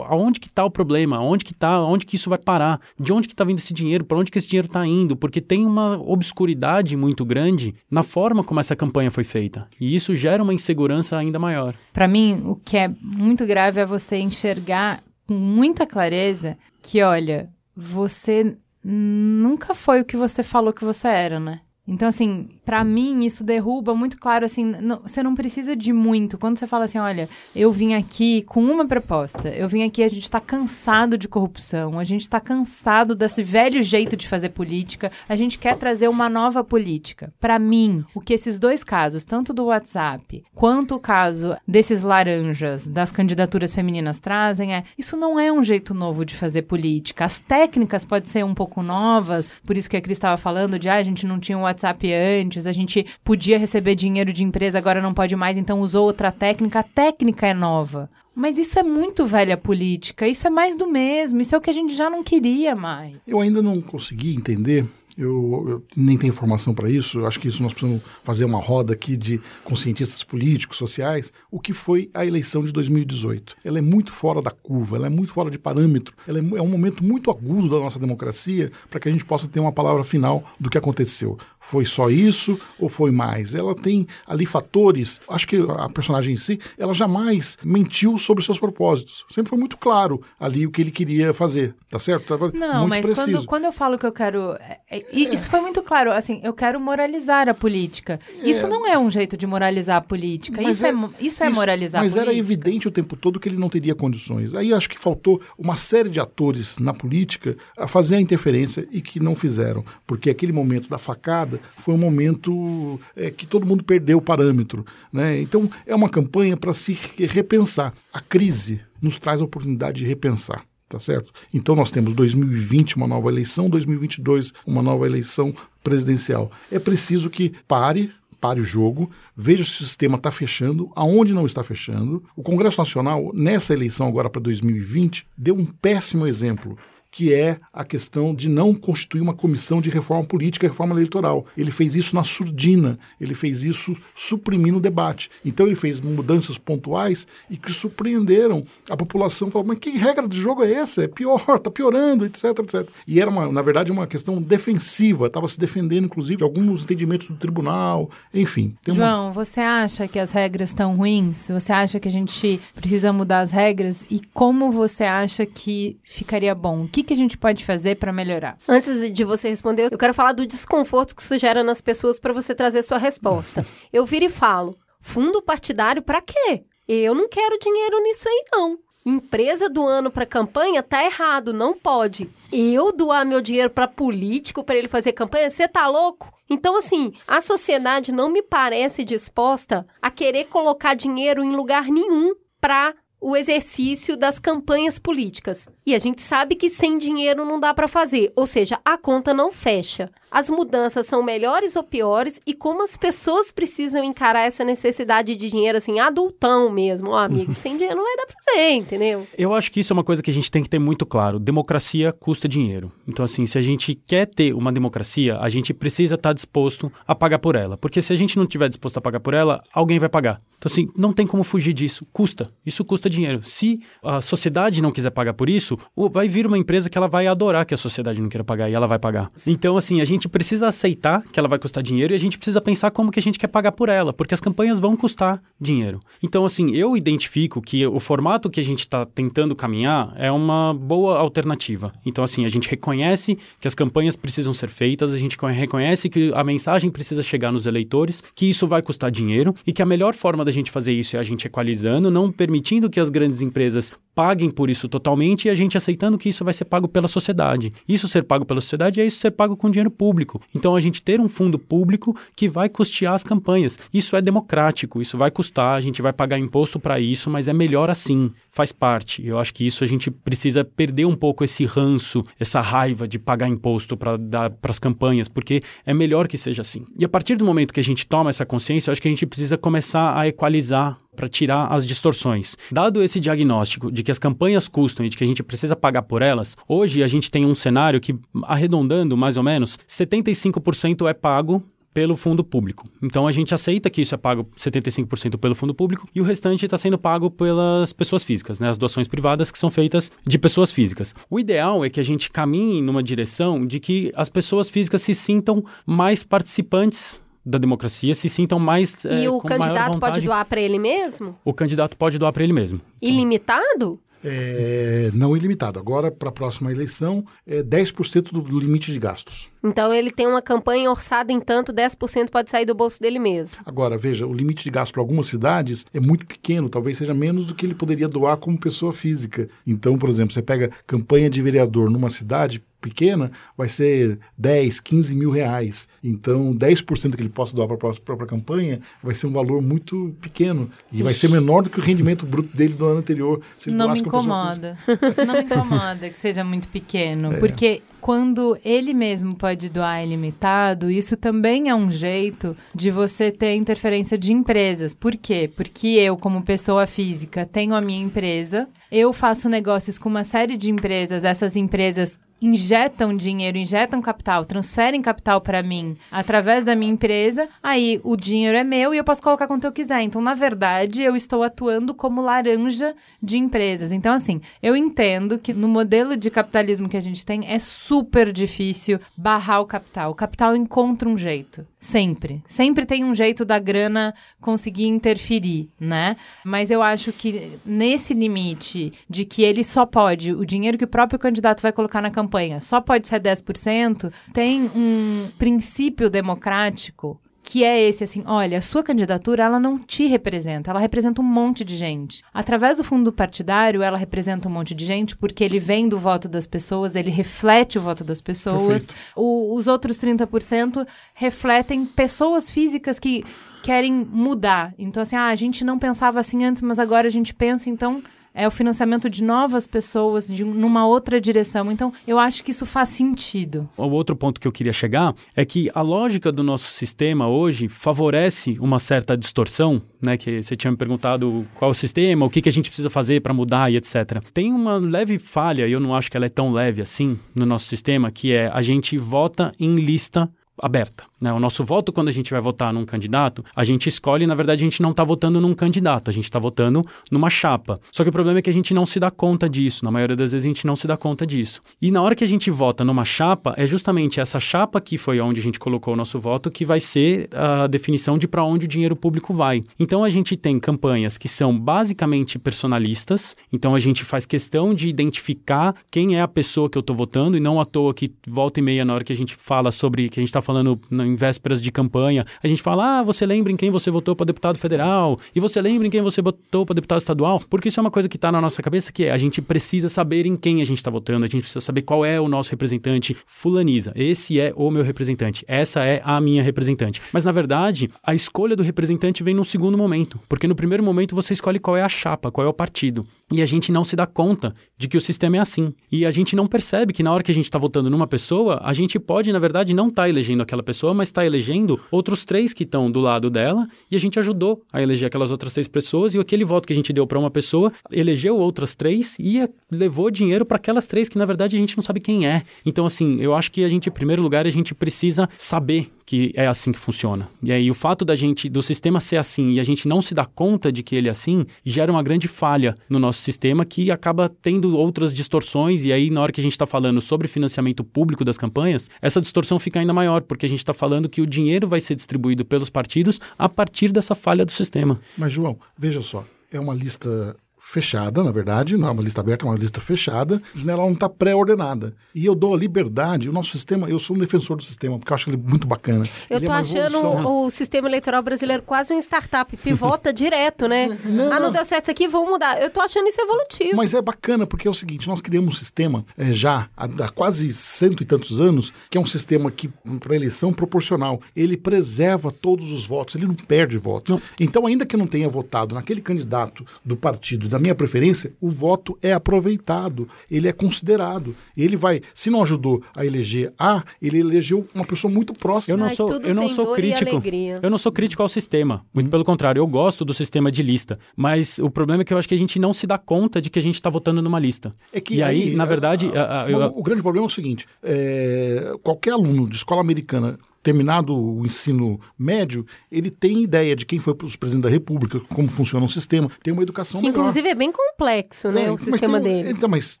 Aonde que tá o problema? Onde que tá? Onde que isso vai parar? De onde que tá vindo esse dinheiro? Para onde que esse dinheiro tá indo? Porque tem uma obscuridade muito grande na forma como essa campanha foi feita. E isso gera uma insegurança ainda maior. Para mim, o que é muito grave é você enxergar com muita clareza que, olha, você nunca foi o que você falou que você era, né? Então, assim, para mim, isso derruba muito claro, assim, não, você não precisa de muito. Quando você fala assim, olha, eu vim aqui com uma proposta, eu vim aqui, a gente tá cansado de corrupção, a gente tá cansado desse velho jeito de fazer política, a gente quer trazer uma nova política. Para mim, o que esses dois casos, tanto do WhatsApp quanto o caso desses laranjas, das candidaturas femininas trazem, é, isso não é um jeito novo de fazer política. As técnicas podem ser um pouco novas, por isso que a Cris estava falando de, ah, a gente não tinha um WhatsApp antes, a gente podia receber dinheiro de empresa, agora não pode mais, então usou outra técnica. A técnica é nova. Mas isso é muito velha política, isso é mais do mesmo, isso é o que a gente já não queria mais. Eu ainda não consegui entender eu, eu, nem tenho informação para isso. Eu acho que isso nós precisamos fazer uma roda aqui de com cientistas políticos, sociais. O que foi a eleição de 2018? Ela é muito fora da curva, ela é muito fora de parâmetro. Ela é, é um momento muito agudo da nossa democracia para que a gente possa ter uma palavra final do que aconteceu. Foi só isso ou foi mais? Ela tem ali fatores. Acho que a personagem em si, ela jamais mentiu sobre seus propósitos. Sempre foi muito claro ali o que ele queria fazer, tá certo? Tava Não, mas quando, quando eu falo que eu quero é, é e isso foi muito claro, assim, eu quero moralizar a política. É. Isso não é um jeito de moralizar a política. Isso é, é, isso é moralizar mas a política. Mas era evidente o tempo todo que ele não teria condições. Aí acho que faltou uma série de atores na política a fazer a interferência e que não fizeram. Porque aquele momento da facada foi um momento é, que todo mundo perdeu o parâmetro. Né? Então é uma campanha para se repensar. A crise nos traz a oportunidade de repensar tá certo? Então nós temos 2020 uma nova eleição, 2022 uma nova eleição presidencial. É preciso que pare pare o jogo, veja se o sistema está fechando, aonde não está fechando. O Congresso Nacional, nessa eleição agora para 2020, deu um péssimo exemplo que é a questão de não constituir uma comissão de reforma política reforma eleitoral. Ele fez isso na surdina, ele fez isso suprimindo o debate. Então ele fez mudanças pontuais e que surpreenderam a população, falou, mas que regra de jogo é essa? É pior, está piorando, etc, etc. E era, uma, na verdade, uma questão defensiva, estava se defendendo, inclusive, alguns entendimentos do tribunal, enfim. João, uma... você acha que as regras estão ruins? Você acha que a gente precisa mudar as regras? E como você acha que ficaria bom? O que que a gente pode fazer para melhorar? Antes de você responder, eu quero falar do desconforto que isso gera nas pessoas para você trazer sua resposta. eu viro e falo: fundo partidário para quê? Eu não quero dinheiro nisso aí, não. Empresa do ano para campanha tá errado, não pode. Eu doar meu dinheiro para político para ele fazer campanha, você tá louco? Então, assim, a sociedade não me parece disposta a querer colocar dinheiro em lugar nenhum para o exercício das campanhas políticas. E a gente sabe que sem dinheiro não dá para fazer, ou seja, a conta não fecha as mudanças são melhores ou piores e como as pessoas precisam encarar essa necessidade de dinheiro, assim, adultão mesmo. Ó, amigo, sem dinheiro não vai dar pra fazer, entendeu? Eu acho que isso é uma coisa que a gente tem que ter muito claro. Democracia custa dinheiro. Então, assim, se a gente quer ter uma democracia, a gente precisa estar tá disposto a pagar por ela. Porque se a gente não estiver disposto a pagar por ela, alguém vai pagar. Então, assim, não tem como fugir disso. Custa. Isso custa dinheiro. Se a sociedade não quiser pagar por isso, vai vir uma empresa que ela vai adorar que a sociedade não queira pagar e ela vai pagar. Então, assim, a gente precisa aceitar que ela vai custar dinheiro e a gente precisa pensar como que a gente quer pagar por ela, porque as campanhas vão custar dinheiro. Então, assim, eu identifico que o formato que a gente está tentando caminhar é uma boa alternativa. Então, assim, a gente reconhece que as campanhas precisam ser feitas, a gente reconhece que a mensagem precisa chegar nos eleitores, que isso vai custar dinheiro e que a melhor forma da gente fazer isso é a gente equalizando, não permitindo que as grandes empresas paguem por isso totalmente e a gente aceitando que isso vai ser pago pela sociedade. Isso ser pago pela sociedade é isso ser pago com dinheiro público. Então a gente ter um fundo público que vai custear as campanhas. Isso é democrático, isso vai custar, a gente vai pagar imposto para isso, mas é melhor assim, faz parte. Eu acho que isso a gente precisa perder um pouco esse ranço, essa raiva de pagar imposto para dar para as campanhas, porque é melhor que seja assim. E a partir do momento que a gente toma essa consciência, eu acho que a gente precisa começar a equalizar para tirar as distorções. Dado esse diagnóstico de que as campanhas custam e de que a gente precisa pagar por elas, hoje a gente tem um cenário que, arredondando mais ou menos, 75% é pago pelo fundo público. Então a gente aceita que isso é pago 75% pelo fundo público e o restante está sendo pago pelas pessoas físicas, né? as doações privadas que são feitas de pessoas físicas. O ideal é que a gente caminhe numa direção de que as pessoas físicas se sintam mais participantes da democracia se sintam mais. E é, o com candidato maior pode doar para ele mesmo? O candidato pode doar para ele mesmo. Ilimitado? É, não ilimitado. Agora, para a próxima eleição, é 10% do limite de gastos. Então ele tem uma campanha orçada em tanto, 10% pode sair do bolso dele mesmo. Agora, veja, o limite de gasto para algumas cidades é muito pequeno, talvez seja menos do que ele poderia doar como pessoa física. Então, por exemplo, você pega campanha de vereador numa cidade pequena, vai ser 10, 15 mil reais. Então, 10% que ele possa doar para a própria campanha vai ser um valor muito pequeno. E vai ser menor do que o rendimento bruto dele do ano anterior. Se ele Não me incomoda. Não me incomoda que seja muito pequeno. É. Porque quando ele mesmo pode doar ilimitado, isso também é um jeito de você ter interferência de empresas. Por quê? Porque eu, como pessoa física, tenho a minha empresa, eu faço negócios com uma série de empresas, essas empresas injetam dinheiro, injetam capital, transferem capital para mim através da minha empresa, aí o dinheiro é meu e eu posso colocar quanto eu quiser. Então, na verdade, eu estou atuando como laranja de empresas. Então, assim, eu entendo que no modelo de capitalismo que a gente tem é super difícil barrar o capital. O capital encontra um jeito, sempre. Sempre tem um jeito da grana conseguir interferir, né? Mas eu acho que nesse limite de que ele só pode, o dinheiro que o próprio candidato vai colocar na campanha só pode ser 10%, tem um princípio democrático que é esse assim, olha, a sua candidatura ela não te representa, ela representa um monte de gente. Através do fundo partidário, ela representa um monte de gente porque ele vem do voto das pessoas, ele reflete o voto das pessoas. O- os outros 30% refletem pessoas físicas que querem mudar. Então assim, ah, a gente não pensava assim antes, mas agora a gente pensa, então é o financiamento de novas pessoas de, numa outra direção. Então, eu acho que isso faz sentido. O outro ponto que eu queria chegar é que a lógica do nosso sistema hoje favorece uma certa distorção, né? Que você tinha me perguntado qual o sistema, o que, que a gente precisa fazer para mudar e etc. Tem uma leve falha, e eu não acho que ela é tão leve assim no nosso sistema, que é a gente vota em lista aberta. Né? O nosso voto, quando a gente vai votar num candidato, a gente escolhe, na verdade, a gente não está votando num candidato, a gente está votando numa chapa. Só que o problema é que a gente não se dá conta disso. Na maioria das vezes a gente não se dá conta disso. E na hora que a gente vota numa chapa, é justamente essa chapa que foi onde a gente colocou o nosso voto que vai ser a definição de para onde o dinheiro público vai. Então a gente tem campanhas que são basicamente personalistas, então a gente faz questão de identificar quem é a pessoa que eu estou votando e não à toa que volta e meia na hora que a gente fala sobre que a gente está falando na- em vésperas de campanha, a gente fala: "Ah, você lembra em quem você votou para deputado federal? E você lembra em quem você votou para deputado estadual?" Porque isso é uma coisa que está na nossa cabeça que é a gente precisa saber em quem a gente está votando, a gente precisa saber qual é o nosso representante fulaniza. Esse é o meu representante, essa é a minha representante. Mas na verdade, a escolha do representante vem num segundo momento, porque no primeiro momento você escolhe qual é a chapa, qual é o partido. E a gente não se dá conta de que o sistema é assim. E a gente não percebe que na hora que a gente está votando numa pessoa, a gente pode, na verdade, não estar elegendo aquela pessoa, mas está elegendo outros três que estão do lado dela, e a gente ajudou a eleger aquelas outras três pessoas, e aquele voto que a gente deu para uma pessoa elegeu outras três e eh, levou dinheiro para aquelas três que, na verdade, a gente não sabe quem é. Então, assim, eu acho que a gente, em primeiro lugar, a gente precisa saber que é assim que funciona. E aí o fato da gente do sistema ser assim e a gente não se dar conta de que ele é assim, gera uma grande falha no nosso sistema que acaba tendo outras distorções e aí na hora que a gente está falando sobre financiamento público das campanhas, essa distorção fica ainda maior, porque a gente está falando que o dinheiro vai ser distribuído pelos partidos a partir dessa falha do sistema. Mas, João, veja só, é uma lista fechada, na verdade, não é uma lista aberta, é uma lista fechada, e ela não está pré-ordenada. E eu dou a liberdade, o nosso sistema, eu sou um defensor do sistema, porque eu acho ele muito bacana. Eu tô é achando evolução. o, o sistema eleitoral brasileiro quase uma startup, pivota direto, né? ah, não deu certo isso aqui, vamos mudar. Eu tô achando isso evolutivo. Mas é bacana porque é o seguinte, nós criamos um sistema eh, já há, há quase cento e tantos anos, que é um sistema que, para eleição proporcional, ele preserva todos os votos, ele não perde votos. Então, ainda que eu não tenha votado naquele candidato do partido da minha preferência, o voto é aproveitado, ele é considerado. Ele vai, se não ajudou a eleger A, ele elegeu uma pessoa muito próxima. Eu não Ai, sou, eu não tem sou crítico. alegria. Eu não sou crítico ao sistema. Muito pelo contrário, eu gosto do sistema de lista. Mas o problema é que eu acho que a gente não se dá conta de que a gente está votando numa lista. É que e aí, na a- verdade, a- a- a- eu- o, o grande problema é o seguinte: é, qualquer aluno de escola americana terminado o ensino médio, ele tem ideia de quem foi os presidentes da República, como funciona o sistema, tem uma educação Que melhor. inclusive é bem complexo, né? É, o mas sistema tem um- deles. Então, mas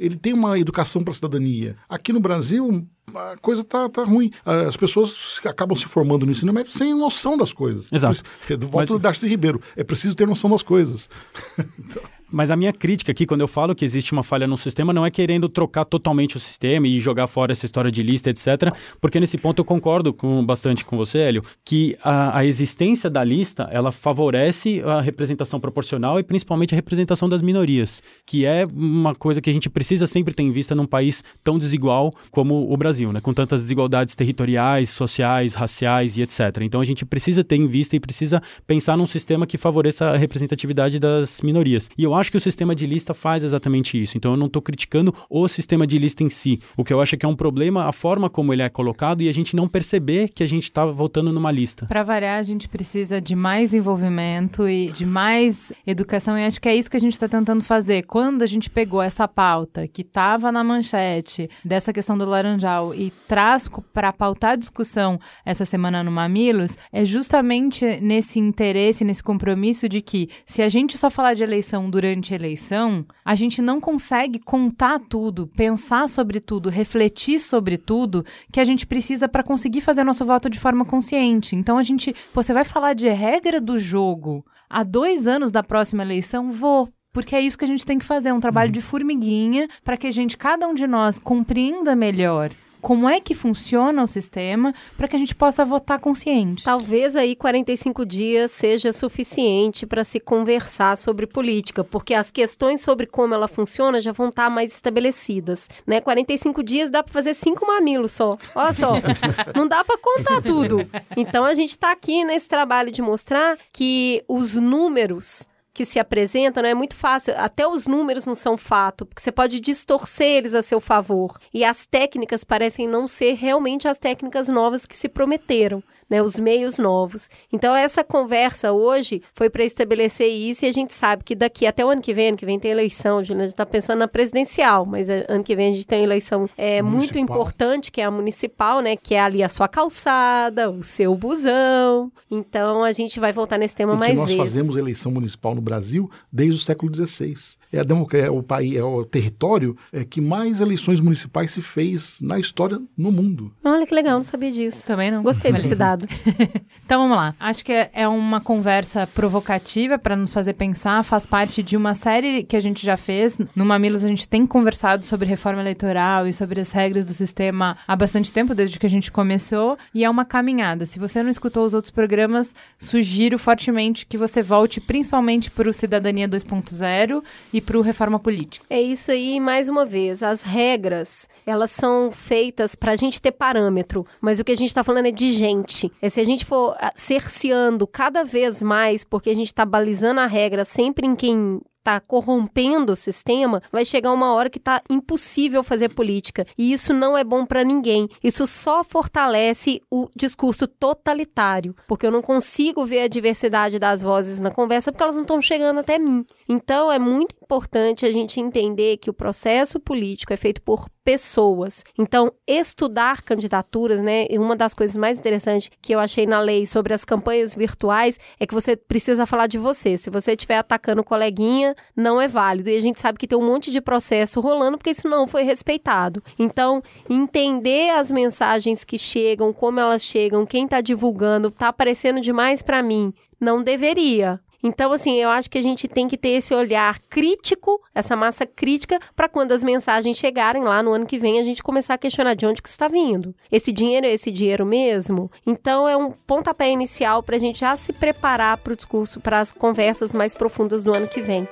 ele tem uma educação para a cidadania. Aqui no Brasil, a coisa tá, tá ruim. As pessoas acabam se formando no ensino médio sem noção das coisas. Exato. Volto Mas- do Darcy Ribeiro. É preciso ter noção das coisas. Mas a minha crítica aqui, quando eu falo que existe uma falha no sistema, não é querendo trocar totalmente o sistema e jogar fora essa história de lista, etc. Porque nesse ponto eu concordo com, bastante com você, Hélio, que a, a existência da lista, ela favorece a representação proporcional e principalmente a representação das minorias, que é uma coisa que a gente precisa sempre ter em vista num país tão desigual como o Brasil, né? Com tantas desigualdades territoriais, sociais, raciais e etc. Então a gente precisa ter em vista e precisa pensar num sistema que favoreça a representatividade das minorias. E eu acho que o sistema de lista faz exatamente isso. Então eu não estou criticando o sistema de lista em si. O que eu acho é que é um problema a forma como ele é colocado e a gente não perceber que a gente está votando numa lista. Para variar, a gente precisa de mais envolvimento e de mais educação, e acho que é isso que a gente está tentando fazer. Quando a gente pegou essa pauta que estava na manchete dessa questão do laranjal e traz para pautar a discussão essa semana no Mamilos, é justamente nesse interesse, nesse compromisso de que se a gente só falar de eleição durante a eleição, a gente não consegue contar tudo, pensar sobre tudo, refletir sobre tudo que a gente precisa para conseguir fazer nosso voto de forma consciente. Então a gente, você vai falar de regra do jogo há dois anos da próxima eleição? Vou. Porque é isso que a gente tem que fazer, um trabalho de formiguinha para que a gente, cada um de nós, compreenda melhor como é que funciona o sistema para que a gente possa votar consciente. Talvez aí 45 dias seja suficiente para se conversar sobre política, porque as questões sobre como ela funciona já vão estar mais estabelecidas, né? 45 dias dá para fazer cinco mamilos só. Olha só, não dá para contar tudo. Então a gente está aqui nesse trabalho de mostrar que os números que se apresentam não é muito fácil. Até os números não são fato, porque você pode distorcer eles a seu favor. E as técnicas parecem não ser realmente as técnicas novas que se prometeram, né? Os meios novos. Então, essa conversa hoje foi para estabelecer isso e a gente sabe que daqui até o ano que vem, ano que vem tem eleição, a gente está pensando na presidencial, mas é, ano que vem a gente tem eleição é, muito Municipal. importante, que é a municipal, né? Que é ali a sua calçada, o seu busão. Então, a gente vai voltar nesse tema Porque mais nós vezes. fazemos eleição municipal no Brasil desde o século XVI. É, a democ- é o país, é o território é, que mais eleições municipais se fez na história no mundo. Olha que legal, não sabia disso. Também não. Gostei desse dado. Então vamos lá. Acho que é- é uma conversa provocativa para nos fazer pensar, faz parte de uma série que a gente já fez. No Mamilos a gente tem conversado sobre reforma eleitoral e sobre as regras do sistema há bastante tempo, desde que a gente começou, e é uma caminhada. Se você não escutou os outros programas, sugiro fortemente que você volte principalmente para o Cidadania 2.0 e para o Reforma Política. É isso aí, mais uma vez, as regras, elas são feitas para a gente ter parâmetro, mas o que a gente está falando é de gente. É se a gente for ah, cerceando cada vez mais, porque a gente está balizando a regra sempre em quem está corrompendo o sistema, vai chegar uma hora que tá impossível fazer política. E isso não é bom para ninguém. Isso só fortalece o discurso totalitário, porque eu não consigo ver a diversidade das vozes na conversa porque elas não estão chegando até mim. Então é muito importante a gente entender que o processo político é feito por pessoas. Então, estudar candidaturas, né? E uma das coisas mais interessantes que eu achei na lei sobre as campanhas virtuais é que você precisa falar de você. Se você estiver atacando coleguinha, não é válido. E a gente sabe que tem um monte de processo rolando porque isso não foi respeitado. Então, entender as mensagens que chegam, como elas chegam, quem está divulgando, tá aparecendo demais para mim. Não deveria. Então, assim, eu acho que a gente tem que ter esse olhar crítico, essa massa crítica, para quando as mensagens chegarem lá no ano que vem, a gente começar a questionar de onde que está vindo. Esse dinheiro é esse dinheiro mesmo? Então, é um pontapé inicial para a gente já se preparar para o discurso, para as conversas mais profundas do ano que vem.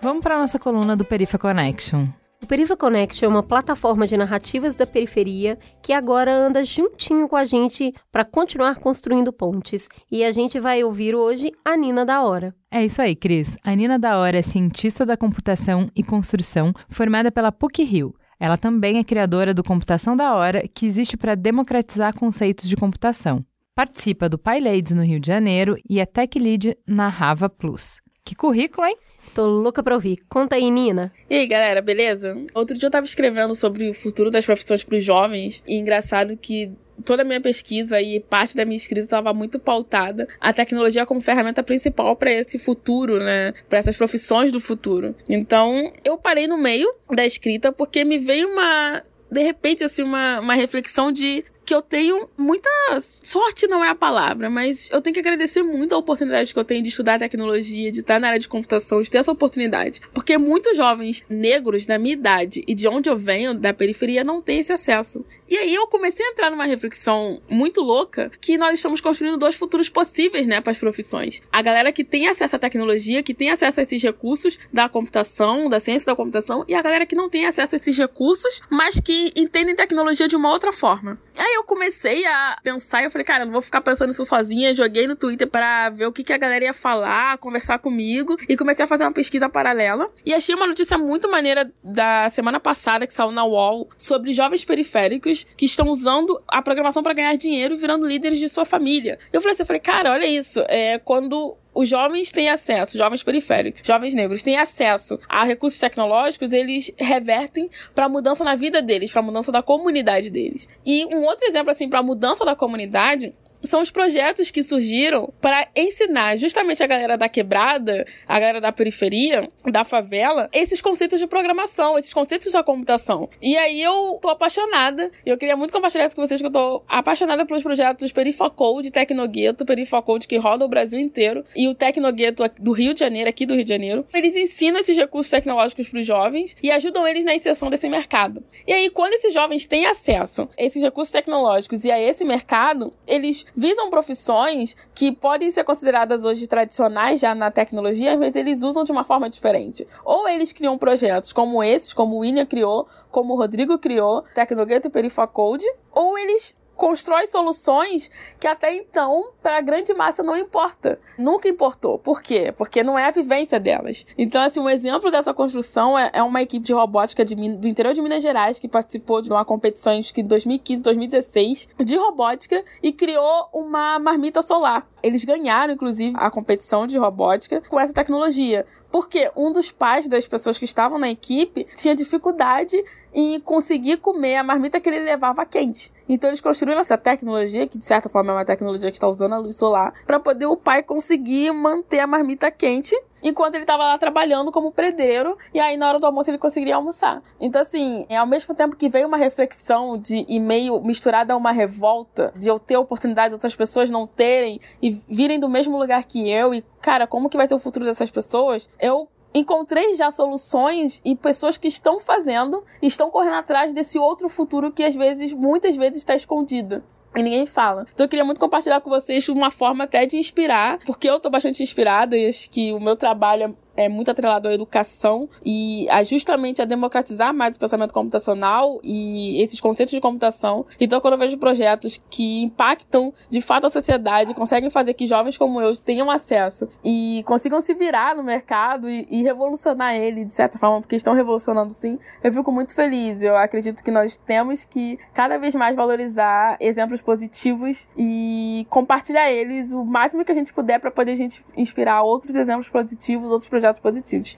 Vamos para a nossa coluna do Perifa Connection. O Perifa Connection é uma plataforma de narrativas da periferia que agora anda juntinho com a gente para continuar construindo pontes. E a gente vai ouvir hoje a Nina da Hora. É isso aí, Cris. A Nina da Hora é cientista da computação e construção, formada pela PUC-Rio. Ela também é criadora do Computação da Hora, que existe para democratizar conceitos de computação. Participa do PyLadies no Rio de Janeiro e é Tech Lead na Rava Plus. Que currículo, hein? Tô louca pra ouvir. Conta aí, Nina. E aí, galera, beleza? Outro dia eu tava escrevendo sobre o futuro das profissões pros jovens, e engraçado que toda a minha pesquisa e parte da minha escrita estava muito pautada a tecnologia como ferramenta principal para esse futuro, né? Para essas profissões do futuro. Então, eu parei no meio da escrita porque me veio uma de repente, assim, uma, uma reflexão de que eu tenho muita sorte não é a palavra, mas eu tenho que agradecer muito a oportunidade que eu tenho de estudar tecnologia, de estar na área de computação, de ter essa oportunidade. Porque muitos jovens negros da minha idade e de onde eu venho, da periferia, não têm esse acesso. E aí eu comecei a entrar numa reflexão muito louca que nós estamos construindo dois futuros possíveis, né, para as profissões. A galera que tem acesso à tecnologia, que tem acesso a esses recursos da computação, da ciência da computação, e a galera que não tem acesso a esses recursos, mas que entendem tecnologia de uma outra forma. E aí eu comecei a pensar e eu falei, cara, não vou ficar pensando isso sozinha. Joguei no Twitter para ver o que, que a galera ia falar, conversar comigo. E comecei a fazer uma pesquisa paralela. E achei uma notícia muito maneira da semana passada que saiu na UOL sobre jovens periféricos que estão usando a programação para ganhar dinheiro e virando líderes de sua família. Eu falei assim, eu falei, cara, olha isso. É quando os jovens têm acesso, jovens periféricos, jovens negros têm acesso a recursos tecnológicos, eles revertem para mudança na vida deles, para mudança da comunidade deles. E um outro exemplo assim para mudança da comunidade são os projetos que surgiram para ensinar justamente a galera da quebrada, a galera da periferia, da favela, esses conceitos de programação, esses conceitos da computação. E aí eu tô apaixonada, eu queria muito compartilhar isso com vocês que eu tô apaixonada pelos projetos Perifacode, Tecnogueto, Perifacode que roda o Brasil inteiro e o Tecnogueto do Rio de Janeiro, aqui do Rio de Janeiro. Eles ensinam esses recursos tecnológicos para os jovens e ajudam eles na inserção desse mercado. E aí quando esses jovens têm acesso a esses recursos tecnológicos e a esse mercado, eles visam profissões que podem ser consideradas hoje tradicionais já na tecnologia, mas eles usam de uma forma diferente. Ou eles criam projetos como esses, como o William criou, como o Rodrigo criou, Tecnogueto e Perifacode, ou eles constrói soluções que até então, para a grande massa, não importa. Nunca importou. Por quê? Porque não é a vivência delas. Então, assim, um exemplo dessa construção é, é uma equipe de robótica de, do interior de Minas Gerais que participou de uma competição em 2015, 2016 de robótica e criou uma marmita solar. Eles ganharam, inclusive, a competição de robótica com essa tecnologia. Porque um dos pais das pessoas que estavam na equipe tinha dificuldade em conseguir comer a marmita que ele levava quente. Então eles construíram essa tecnologia, que de certa forma é uma tecnologia que está usando a luz solar, para poder o pai conseguir manter a marmita quente enquanto ele estava lá trabalhando como predeiro, e aí na hora do almoço ele conseguiria almoçar. Então, assim, ao mesmo tempo que veio uma reflexão de e-mail misturada a uma revolta, de eu ter oportunidade de outras pessoas não terem e virem do mesmo lugar que eu, e cara, como que vai ser o futuro dessas pessoas? Eu encontrei já soluções e pessoas que estão fazendo, estão correndo atrás desse outro futuro que às vezes, muitas vezes, está escondido. E ninguém fala. Então eu queria muito compartilhar com vocês uma forma até de inspirar, porque eu tô bastante inspirada e acho que o meu trabalho é muito atrelado à educação e a justamente a democratizar mais o pensamento computacional e esses conceitos de computação. Então, quando eu vejo projetos que impactam de fato a sociedade, conseguem fazer que jovens como eu tenham acesso e consigam se virar no mercado e, e revolucionar ele de certa forma, porque estão revolucionando sim, eu fico muito feliz. Eu acredito que nós temos que cada vez mais valorizar exemplos positivos e compartilhar eles o máximo que a gente puder para poder a gente inspirar outros exemplos positivos, outros projetos projetos positivos.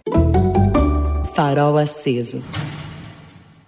Farol aceso.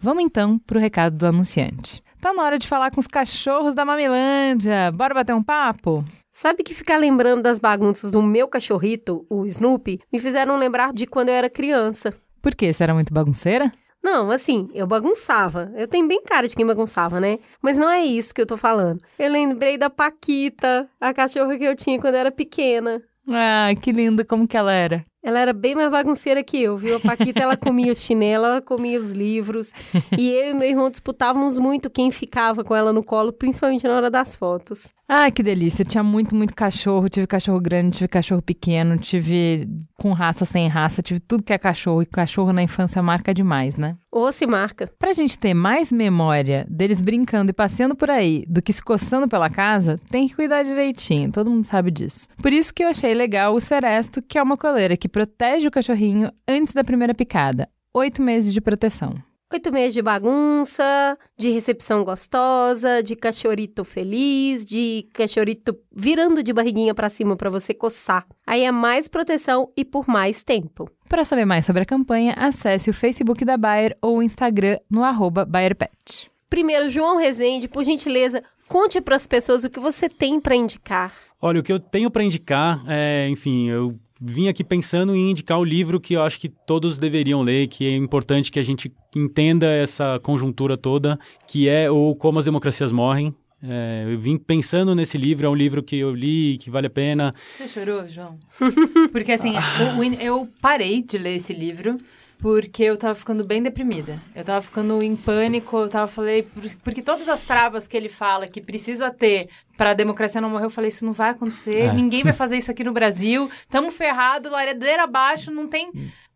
Vamos então para o recado do anunciante. Tá na hora de falar com os cachorros da Mamilândia. Bora bater um papo? Sabe que ficar lembrando das bagunças do meu cachorrito, o Snoopy, me fizeram lembrar de quando eu era criança. Por quê? Você era muito bagunceira? Não, assim, eu bagunçava. Eu tenho bem cara de quem bagunçava, né? Mas não é isso que eu tô falando. Eu lembrei da Paquita, a cachorra que eu tinha quando eu era pequena. Ah, que linda, como que ela era? Ela era bem mais bagunceira que eu, viu? A Paquita, ela comia o chinelo, ela comia os livros. E eu e meu irmão disputávamos muito quem ficava com ela no colo, principalmente na hora das fotos. Ah, que delícia. Eu tinha muito, muito cachorro. Tive cachorro grande, tive cachorro pequeno, tive com raça, sem raça, tive tudo que é cachorro. E cachorro na infância marca demais, né? Ou se marca. Pra gente ter mais memória deles brincando e passeando por aí do que se coçando pela casa, tem que cuidar direitinho. Todo mundo sabe disso. Por isso que eu achei legal o Seresto, que é uma coleira que protege o cachorrinho antes da primeira picada. Oito meses de proteção. Oito meses de bagunça, de recepção gostosa, de cachorrito feliz, de cachorrito virando de barriguinha pra cima pra você coçar. Aí é mais proteção e por mais tempo. Para saber mais sobre a campanha, acesse o Facebook da Bayer ou o Instagram no arroba BayerPet. Primeiro, João Rezende, por gentileza, conte para as pessoas o que você tem para indicar. Olha, o que eu tenho para indicar é, enfim, eu vim aqui pensando em indicar o livro que eu acho que todos deveriam ler, que é importante que a gente entenda essa conjuntura toda, que é o Como as Democracias Morrem. É, eu vim pensando nesse livro, é um livro que eu li, que vale a pena. Você chorou, João? Porque assim, o- eu parei de ler esse livro porque eu tava ficando bem deprimida. Eu tava ficando em pânico, eu tava falei, por- porque todas as travas que ele fala que precisa ter pra democracia não morrer, eu falei, isso não vai acontecer, É. ninguém vai fazer isso aqui no Brasil, tamo ferrado, laredeira abaixo, não tem...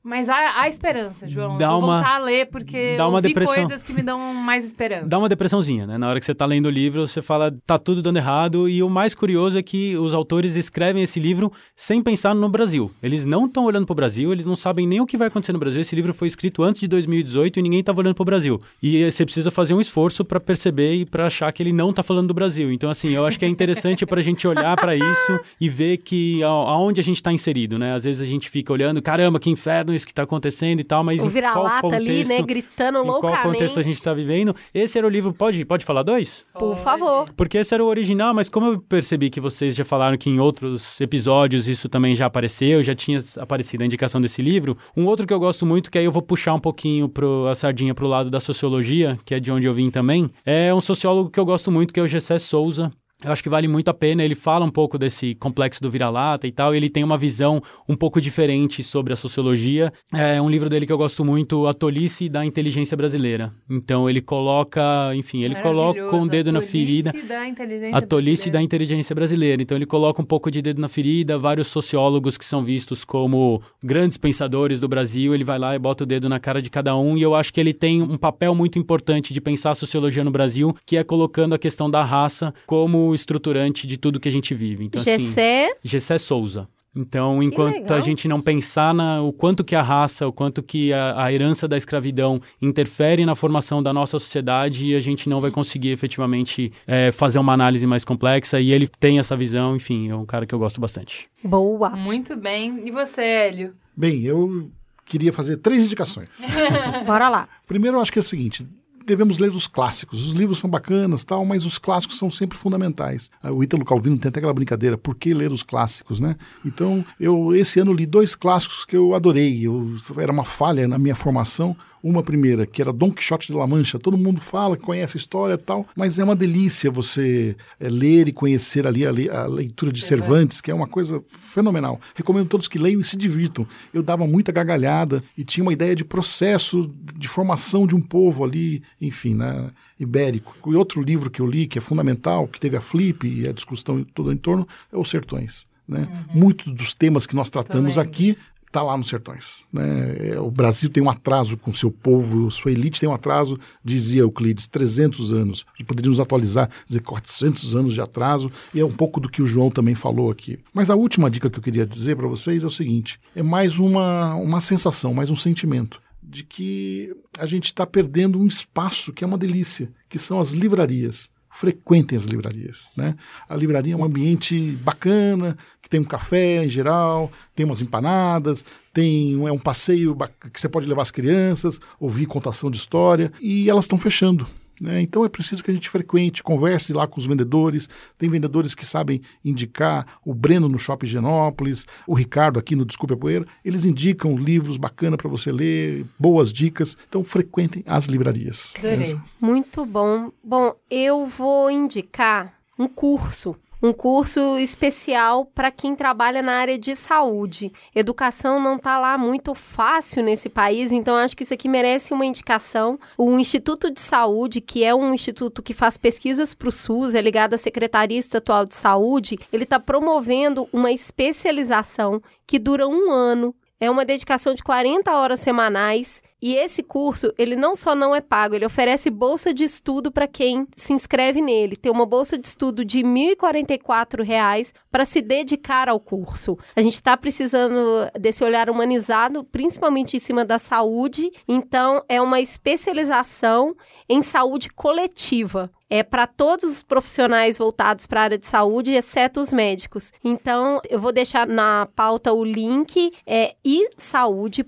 Mas há, há esperança, João. Dá eu vou uma- voltar a ler porque dá uma depressão. coisas que me dão mais esperança. Dá uma depressãozinha, né? Na hora que você tá lendo o livro, você fala, tá tudo dando errado. E o mais curioso é que os autores escrevem esse livro sem pensar no Brasil. Eles não estão olhando pro Brasil, eles não sabem nem o que vai acontecer no Brasil. Esse livro foi escrito antes de 2018 e ninguém tava olhando pro Brasil. E você precisa fazer um esforço para perceber e para achar que ele não tá falando do Brasil. Então, assim, eu acho que é interessante pra gente olhar para isso e ver que a- aonde a gente tá inserido, né? Às vezes a gente fica olhando, caramba, que inferno isso que tá acontecendo e tal, mas O qual vira-lata ali, né, gritando em qual loucamente. contexto a gente está vivendo. Esse era o livro, pode, pode falar dois? Por favor. Porque esse era o original, mas como eu percebi que vocês já falaram que em outros episódios isso também já apareceu, já tinha aparecido a indicação desse livro, um outro que eu gosto muito, que aí eu vou puxar um pouquinho pro, a sardinha pro lado da sociologia, que é de onde eu vim também, é um sociólogo que eu gosto muito, que é o Gessé Souza. Eu acho que vale muito a pena. Ele fala um pouco desse complexo do vira-lata e tal. Ele tem uma visão um pouco diferente sobre a sociologia. É um livro dele que eu gosto muito, A Tolice da Inteligência Brasileira. Então ele coloca, enfim, ele coloca um dedo na ferida. A tolice da inteligência brasileira. Então ele coloca um pouco de dedo na ferida, vários sociólogos que são vistos como grandes pensadores do Brasil, ele vai lá e bota o dedo na cara de cada um, e eu acho que ele tem um papel muito importante de pensar a sociologia no Brasil, que é colocando a questão da raça como estruturante de tudo que a gente vive. Então, assim, Gessé, Gessé Souza. Então, enquanto a gente não pensar na, o quanto que a raça, o quanto que a, a herança da escravidão interfere na formação da nossa sociedade, a gente não vai conseguir efetivamente é, fazer uma análise mais complexa. E ele tem essa visão, enfim, é um cara que eu gosto bastante. boa. Muito bem. E você, Hélio? Bem, eu queria fazer três indicações. Bora lá. Primeiro, eu acho que é o seguinte: devemos ler os clássicos. Os livros são bacanas, tal, mas os clássicos são sempre fundamentais. Ah, O Ítalo Calvino tem até aquela brincadeira: por que ler os clássicos, né? Então, eu esse ano li dois clássicos que eu adorei. Eu, era uma falha na minha formação. Uma primeira, que era Dom Quixote de La Mancha. Todo mundo fala, conhece a história e tal, mas é uma delícia você é, ler e conhecer ali a, le- a leitura de Cervantes, que é uma coisa fenomenal. Recomendo a todos que leiam e se divirtam. Eu dava muita gargalhada e tinha uma ideia de processo de formação de um povo ali, enfim, né, ibérico. E outro livro que eu li, que é fundamental, que teve a Flip e a discussão toda em torno, é Os Sertões. Né? Muitos dos temas que nós tratamos aqui está lá nos sertões. Né? É, O Brasil tem um atraso com seu povo, sua elite tem um atraso, dizia Euclides, 300 anos. Poderíamos atualizar, dizer 400 anos de atraso, e é um pouco do que o João também falou aqui. Mas a última dica que eu queria dizer para vocês é o seguinte: é mais uma, uma sensação, mais um sentimento de que a gente está perdendo um espaço que é uma delícia, que são as livrarias frequentem as livrarias. Né? A livraria é um ambiente bacana, que tem um café em geral, tem umas empanadas, tem um- é um passeio que você pode levar as crianças, ouvir contação de história, e elas estão fechando. Né? Então é preciso que a gente frequente, converse lá com os vendedores. Tem vendedores que sabem indicar, o Breno no Shopping Genópolis, o Ricardo aqui no Desculpe a Poeira. Eles indicam livros bacanas para você ler, boas dicas. Então frequentem as livrarias. Adorei. Muito bom. Bom, eu vou indicar um curso um curso especial para quem trabalha na área de saúde. Educação não está lá muito fácil nesse país, então acho que isso aqui merece uma indicação. O Instituto de Saúde, que é um instituto que faz pesquisas para o SUS, é ligado à Secretaria Estadual de Saúde, ele está promovendo uma especialização que dura um ano. É uma dedicação de 40 horas semanais e esse curso, ele não só não é pago, ele oferece bolsa de estudo para quem se inscreve nele. Tem uma bolsa de estudo de R$ 1.044 para se dedicar ao curso. A gente está precisando desse olhar humanizado, principalmente em cima da saúde. Então, é uma especialização em saúde coletiva é para todos os profissionais voltados para a área de saúde, exceto os médicos. Então, eu vou deixar na pauta o link, é isaude.sp.gov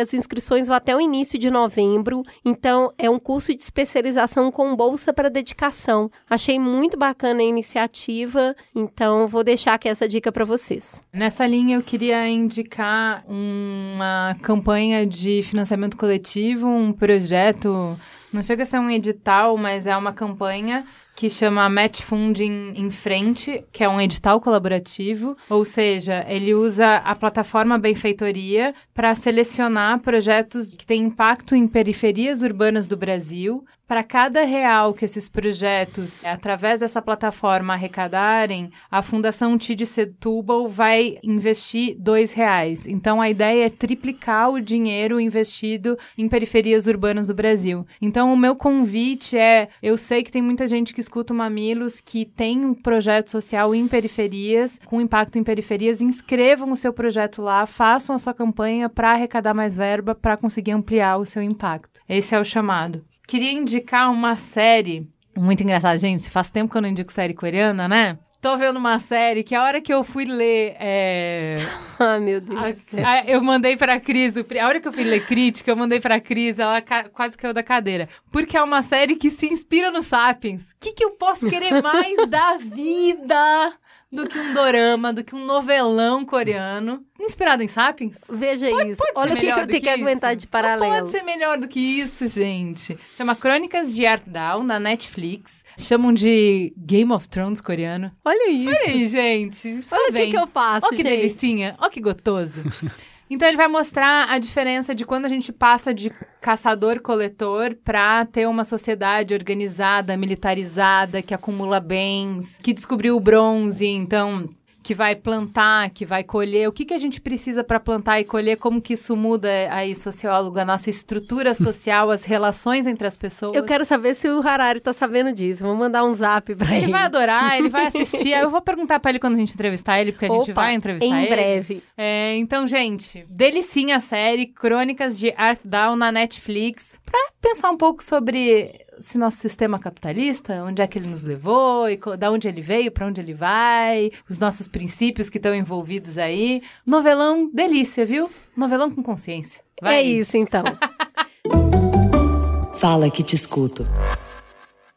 as inscrições vão até o início de novembro. Então, é um curso de especialização com bolsa para dedicação. Achei muito bacana a iniciativa, então vou deixar aqui essa dica para vocês. Nessa linha, eu queria indicar uma campanha de financiamento coletivo, um projeto. Não chega a ser um edital, mas é uma campanha que chama Match Funding em Frente, que é um edital colaborativo, ou seja, ele usa a plataforma Benfeitoria para selecionar projetos que têm impacto em periferias urbanas do Brasil, para cada real que esses projetos, através dessa plataforma, arrecadarem, a Fundação Tid Setúbal vai investir dois reais. Então, a ideia é triplicar o dinheiro investido em periferias urbanas do Brasil. Então, o meu convite é: eu sei que tem muita gente que escuta o Mamilos que tem um projeto social em periferias, com impacto em periferias. Inscrevam o seu projeto lá, façam a sua campanha para arrecadar mais verba, para conseguir ampliar o seu impacto. Esse é o chamado queria indicar uma série muito engraçada. Gente, faz tempo que eu não indico série coreana, né? Tô vendo uma série que a hora que eu fui ler. É... Ai, meu Deus. A, a, eu mandei pra Cris. A hora que eu fui ler crítica, eu mandei pra Cris, ela ca, quase caiu da cadeira. Porque é uma série que se inspira no Sapiens. O que, que eu posso querer mais da vida? Do que um dorama, do que um novelão coreano, inspirado em Sapiens. Veja pode, isso. Pode Olha o que, que eu tenho que, aguentar de paralelo. Não pode ser melhor do que isso, gente. Chama Crônicas de Artdown, na Netflix. Chamam de Game of Thrones coreano. Olha isso. Olha aí, gente. Olha o que, que eu faço, Olha que gente. delicinha. Olha que gotoso. Então ele vai mostrar a diferença de quando a gente passa de caçador-coletor para ter uma sociedade organizada, militarizada, que acumula bens, que descobriu o bronze, então que vai plantar, que vai colher, o que, que a gente precisa para plantar e colher, como que isso muda aí, sociólogo, a nossa estrutura social, as relações entre as pessoas. Eu quero saber se o Harari tá sabendo disso. Vou mandar um zap para ele. Ele vai adorar, ele vai assistir. eu vou perguntar para ele quando a gente entrevistar ele, porque a Opa, gente vai entrevistar em ele. Em breve. É, então, gente, delicinha a série Crônicas de Art Down na Netflix, para pensar um pouco sobre se nosso sistema capitalista, onde é que ele nos levou, e da onde ele veio, para onde ele vai, os nossos princípios que estão envolvidos aí. Novelão delícia, viu? Novelão com consciência. Vai é isso, então. Fala que te escuto.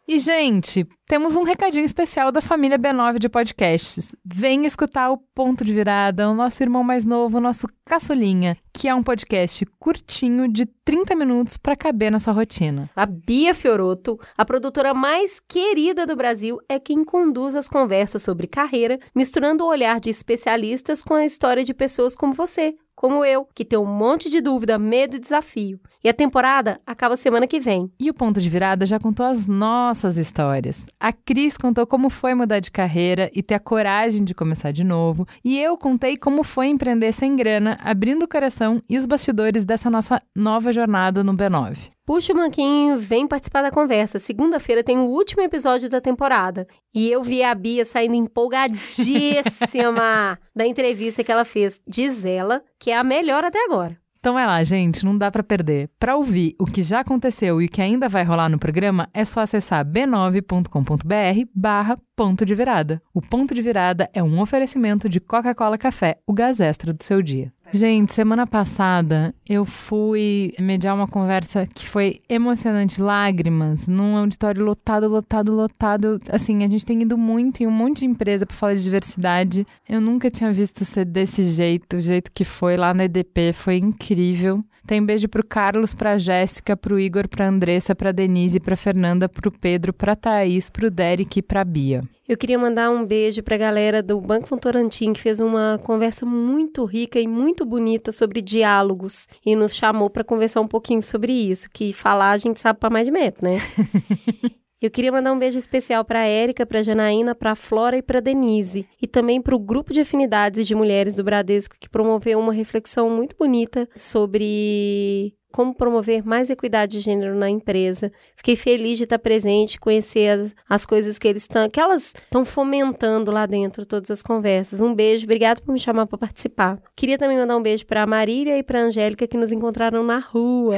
E, gente, temos um recadinho especial da família B9 de podcasts. Vem escutar o Ponto de Virada, o nosso irmão mais novo, o nosso caçulinha, que é um podcast curtinho de 30 minutos para caber na sua rotina. A Bia Fioroto, a produtora mais querida do Brasil, é quem conduz as conversas sobre carreira, misturando o olhar de especialistas com a história de pessoas como você, como eu, que tem um monte de dúvida, medo e desafio. E a temporada acaba semana que vem. E o Ponto de Virada já contou as nossas histórias. A Cris contou como foi mudar de carreira e ter a coragem de começar de novo. E eu contei como foi empreender sem grana, abrindo o coração e os bastidores dessa nossa nova jornada no B9. Puxa o manquinho, vem participar da conversa. Segunda-feira tem o último episódio da temporada. E eu vi a Bia saindo empolgadíssima da entrevista que ela fez. Diz ela que é a melhor até agora. Então vai lá, gente, não dá para perder. Para ouvir o que já aconteceu e o que ainda vai rolar no programa, é só acessar b9.com.br barra Ponto de Virada. O Ponto de Virada é um oferecimento de Coca-Cola Café, o gás extra do seu dia. Gente, semana passada eu fui mediar uma conversa que foi emocionante, lágrimas, num auditório lotado, lotado, lotado. Assim, a gente tem ido muito em um monte de empresa para falar de diversidade. Eu nunca tinha visto ser desse jeito, o jeito que foi lá na EDP, foi incrível. Tem beijo pro Carlos, pra Jéssica, pro Igor, pra Andressa, pra Denise, pra Fernanda, pro Pedro, pra Thaís, pro Derek e pra Bia. Eu queria mandar um beijo para a galera do Banco Fontorantim, que fez uma conversa muito rica e muito bonita sobre diálogos e nos chamou para conversar um pouquinho sobre isso, que falar a gente sabe para mais de metro, né? Eu queria mandar um beijo especial para a Érica, para a Janaína, para a Flora e para Denise. E também para o grupo de afinidades de mulheres do Bradesco, que promoveu uma reflexão muito bonita sobre como promover mais equidade de gênero na empresa. Fiquei feliz de estar presente, conhecer as, as coisas que eles estão, que elas estão fomentando lá dentro, todas as conversas. Um beijo, obrigado por me chamar para participar. Queria também mandar um beijo para a Marília e para a Angélica que nos encontraram na rua.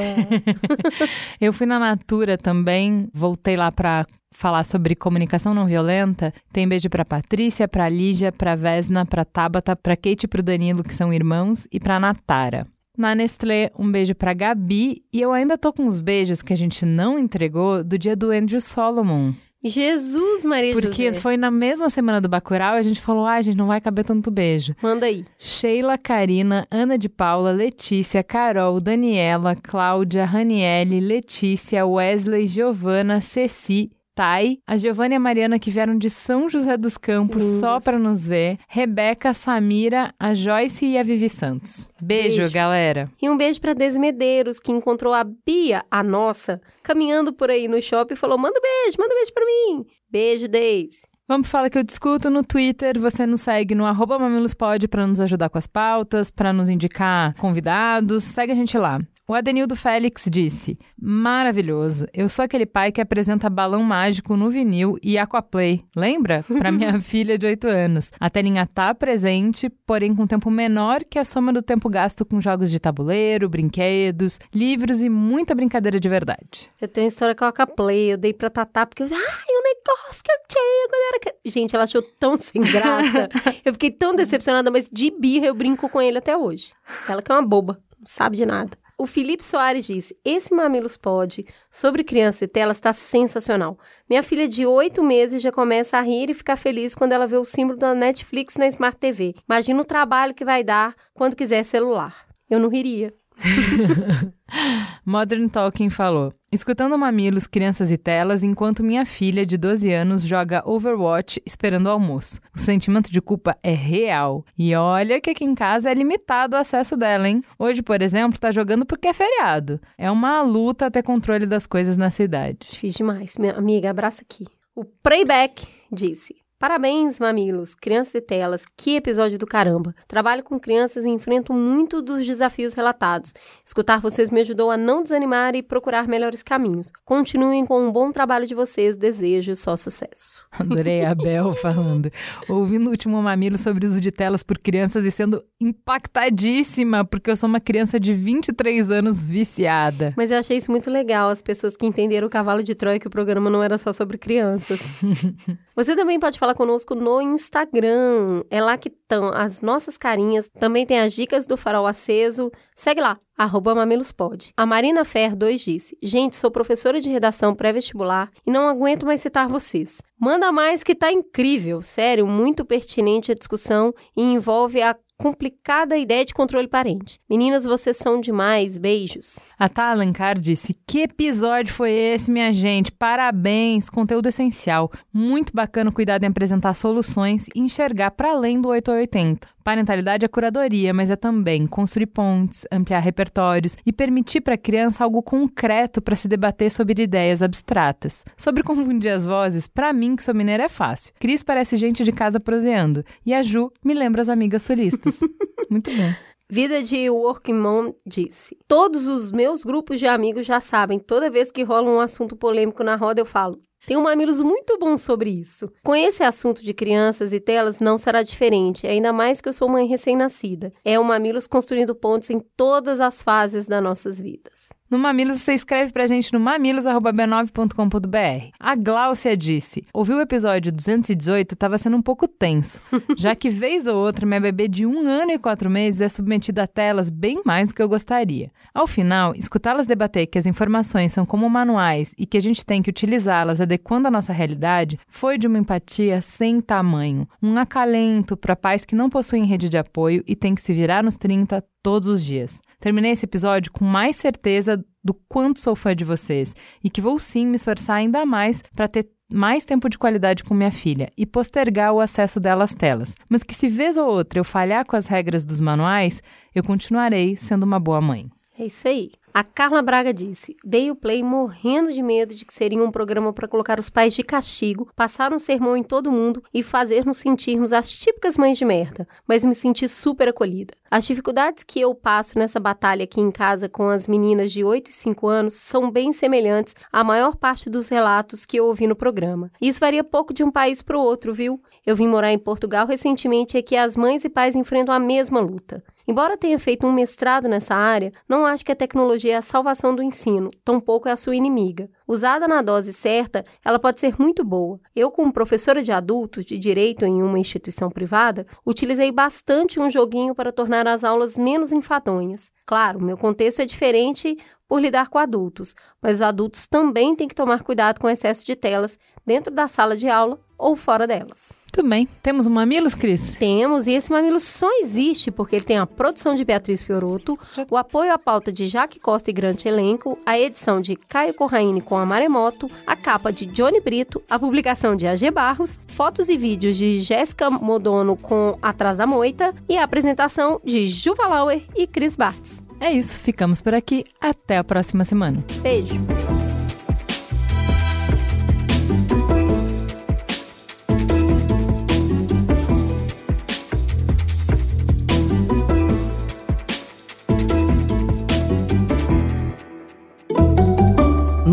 Eu fui na Natura também, voltei lá para falar sobre comunicação não violenta, tem beijo para Patrícia, para Lígia, para Vesna, para Tabata, para Kate e para Danilo, que são irmãos, e para Natara. Na Nestlé, um beijo pra Gabi. E eu ainda tô com os beijos que a gente não entregou do dia do Andrew Solomon. Jesus, Maria Porque José. foi na mesma semana do Bacurau e a gente falou, ah, a gente não vai caber tanto beijo. Manda aí. Sheila, Karina, Ana de Paula, Letícia, Carol, Daniela, Cláudia, Raniele, Letícia, Wesley, Giovana, Ceci, Thay, a Giovana e a Mariana que vieram de São José dos Campos Lindas. só para nos ver, Rebeca, Samira, a Joyce e a Vivi Santos. Beijo, Beijo. galera. E um beijo para Desi Medeiros, que encontrou a Bia, a nossa, caminhando por aí no shopping e falou: manda beijo, manda beijo para mim. Beijo, Deise. Vamos falar que eu discuto no Twitter. Você nos segue no arroba mamilospod para nos ajudar com as pautas, para nos indicar convidados. Segue a gente lá. O Adenildo Félix disse: Maravilhoso. Eu sou aquele pai que apresenta balão mágico no vinil e aquaplay. Lembra? Para minha filha de 8 anos. A telinha tá presente, porém com tempo menor que a soma do tempo gasto com jogos de tabuleiro, brinquedos, livros e muita brincadeira de verdade. Eu tenho história com a Play, eu dei pra Tatá, porque eu ai, o negócio que eu tinha quando era. Gente, ela achou tão sem graça. eu fiquei tão decepcionada, mas de birra eu brinco com ele até hoje. Ela que é uma boba, não sabe de nada. O Felipe Soares disse: Esse Mamilos Pod sobre criança e telas está sensacional. Minha filha de oito meses já começa a rir e ficar feliz quando ela vê o símbolo da Netflix na Smart TV. Imagina o trabalho que vai dar quando quiser celular. Eu não riria. Modern Talking falou: Escutando Mamilos, Crianças e Telas, enquanto minha filha de 12 anos joga Overwatch esperando o almoço. O sentimento de culpa é real. E olha que aqui em casa é limitado o acesso dela, hein? Hoje, por exemplo, tá jogando porque é feriado. É uma luta ter controle das coisas na cidade. Difícil demais. Minha amiga, abraça aqui. O Playback disse: Parabéns, mamilos, crianças e telas. Que episódio do caramba. Trabalho com crianças e enfrento muito dos desafios relatados. Escutar vocês me ajudou a não desanimar e procurar melhores caminhos. Continuem com um bom trabalho de vocês. Desejo só sucesso. Adorei a Bel falando. Ouvindo o último mamilo sobre o uso de telas por crianças e sendo impactadíssima, porque eu sou uma criança de 23 anos viciada. Mas eu achei isso muito legal, as pessoas que entenderam o cavalo de Troia, que o programa não era só sobre crianças. Você também pode falar conosco no Instagram. É lá que estão as nossas carinhas. Também tem as dicas do farol aceso. Segue lá, arroba mamilospod. A Marina Fer 2 disse: Gente, sou professora de redação pré-vestibular e não aguento mais citar vocês. Manda mais que tá incrível, sério, muito pertinente a discussão e envolve a complicada ideia de controle parente. Meninas, vocês são demais. Beijos. A Alencar disse: Que episódio foi esse, minha gente? Parabéns! Conteúdo essencial. Muito bacana cuidado em apresentar soluções e enxergar para além do 880. Parentalidade é curadoria, mas é também construir pontes, ampliar repertórios e permitir para a criança algo concreto para se debater sobre ideias abstratas. Sobre confundir as vozes, para mim, que sou mineira, é fácil. Cris parece gente de casa proseando e a Ju me lembra as amigas solistas. Muito bom. Vida de Working Mom disse: Todos os meus grupos de amigos já sabem, toda vez que rola um assunto polêmico na roda, eu falo. Tem um Mamilos muito bom sobre isso. Com esse assunto de crianças e telas não será diferente, ainda mais que eu sou mãe recém-nascida. É o Mamilos construindo pontes em todas as fases das nossas vidas. No Mamilos, você escreve pra gente no mamilos.b9.com.br. A Gláucia disse: ouviu o episódio 218, estava sendo um pouco tenso, já que vez ou outra minha bebê de um ano e quatro meses é submetida a telas bem mais do que eu gostaria. Ao final, escutá-las debater que as informações são como manuais e que a gente tem que utilizá-las adequando a nossa realidade foi de uma empatia sem tamanho, um acalento para pais que não possuem rede de apoio e têm que se virar nos 30 todos os dias. Terminei esse episódio com mais certeza do quanto sou fã de vocês e que vou sim me esforçar ainda mais para ter mais tempo de qualidade com minha filha e postergar o acesso dela às telas, mas que se vez ou outra eu falhar com as regras dos manuais, eu continuarei sendo uma boa mãe. É isso aí. A Carla Braga disse: Dei o play morrendo de medo de que seria um programa para colocar os pais de castigo, passar um sermão em todo mundo e fazer nos sentirmos as típicas mães de merda, mas me senti super acolhida. As dificuldades que eu passo nessa batalha aqui em casa com as meninas de 8 e 5 anos são bem semelhantes à maior parte dos relatos que eu ouvi no programa. Isso varia pouco de um país para o outro, viu? Eu vim morar em Portugal recentemente e aqui as mães e pais enfrentam a mesma luta. Embora tenha feito um mestrado nessa área, não acho que a tecnologia é a salvação do ensino, tampouco é a sua inimiga. Usada na dose certa, ela pode ser muito boa. Eu, como professora de adultos de direito em uma instituição privada, utilizei bastante um joguinho para tornar as aulas menos enfadonhas. Claro, meu contexto é diferente por lidar com adultos, mas os adultos também têm que tomar cuidado com o excesso de telas dentro da sala de aula ou fora delas. Tudo bem. Temos um Mamilos, Cris? Temos, e esse Mamilos só existe porque ele tem a produção de Beatriz Fioroto, o apoio à pauta de Jaque Costa e Grande Elenco, a edição de Caio Corraine com a Maremoto, a capa de Johnny Brito, a publicação de AG Barros, fotos e vídeos de Jéssica Modono com Atrás da Moita e a apresentação de Juva Lauer e Cris Bartz. É isso, ficamos por aqui. Até a próxima semana. Beijo!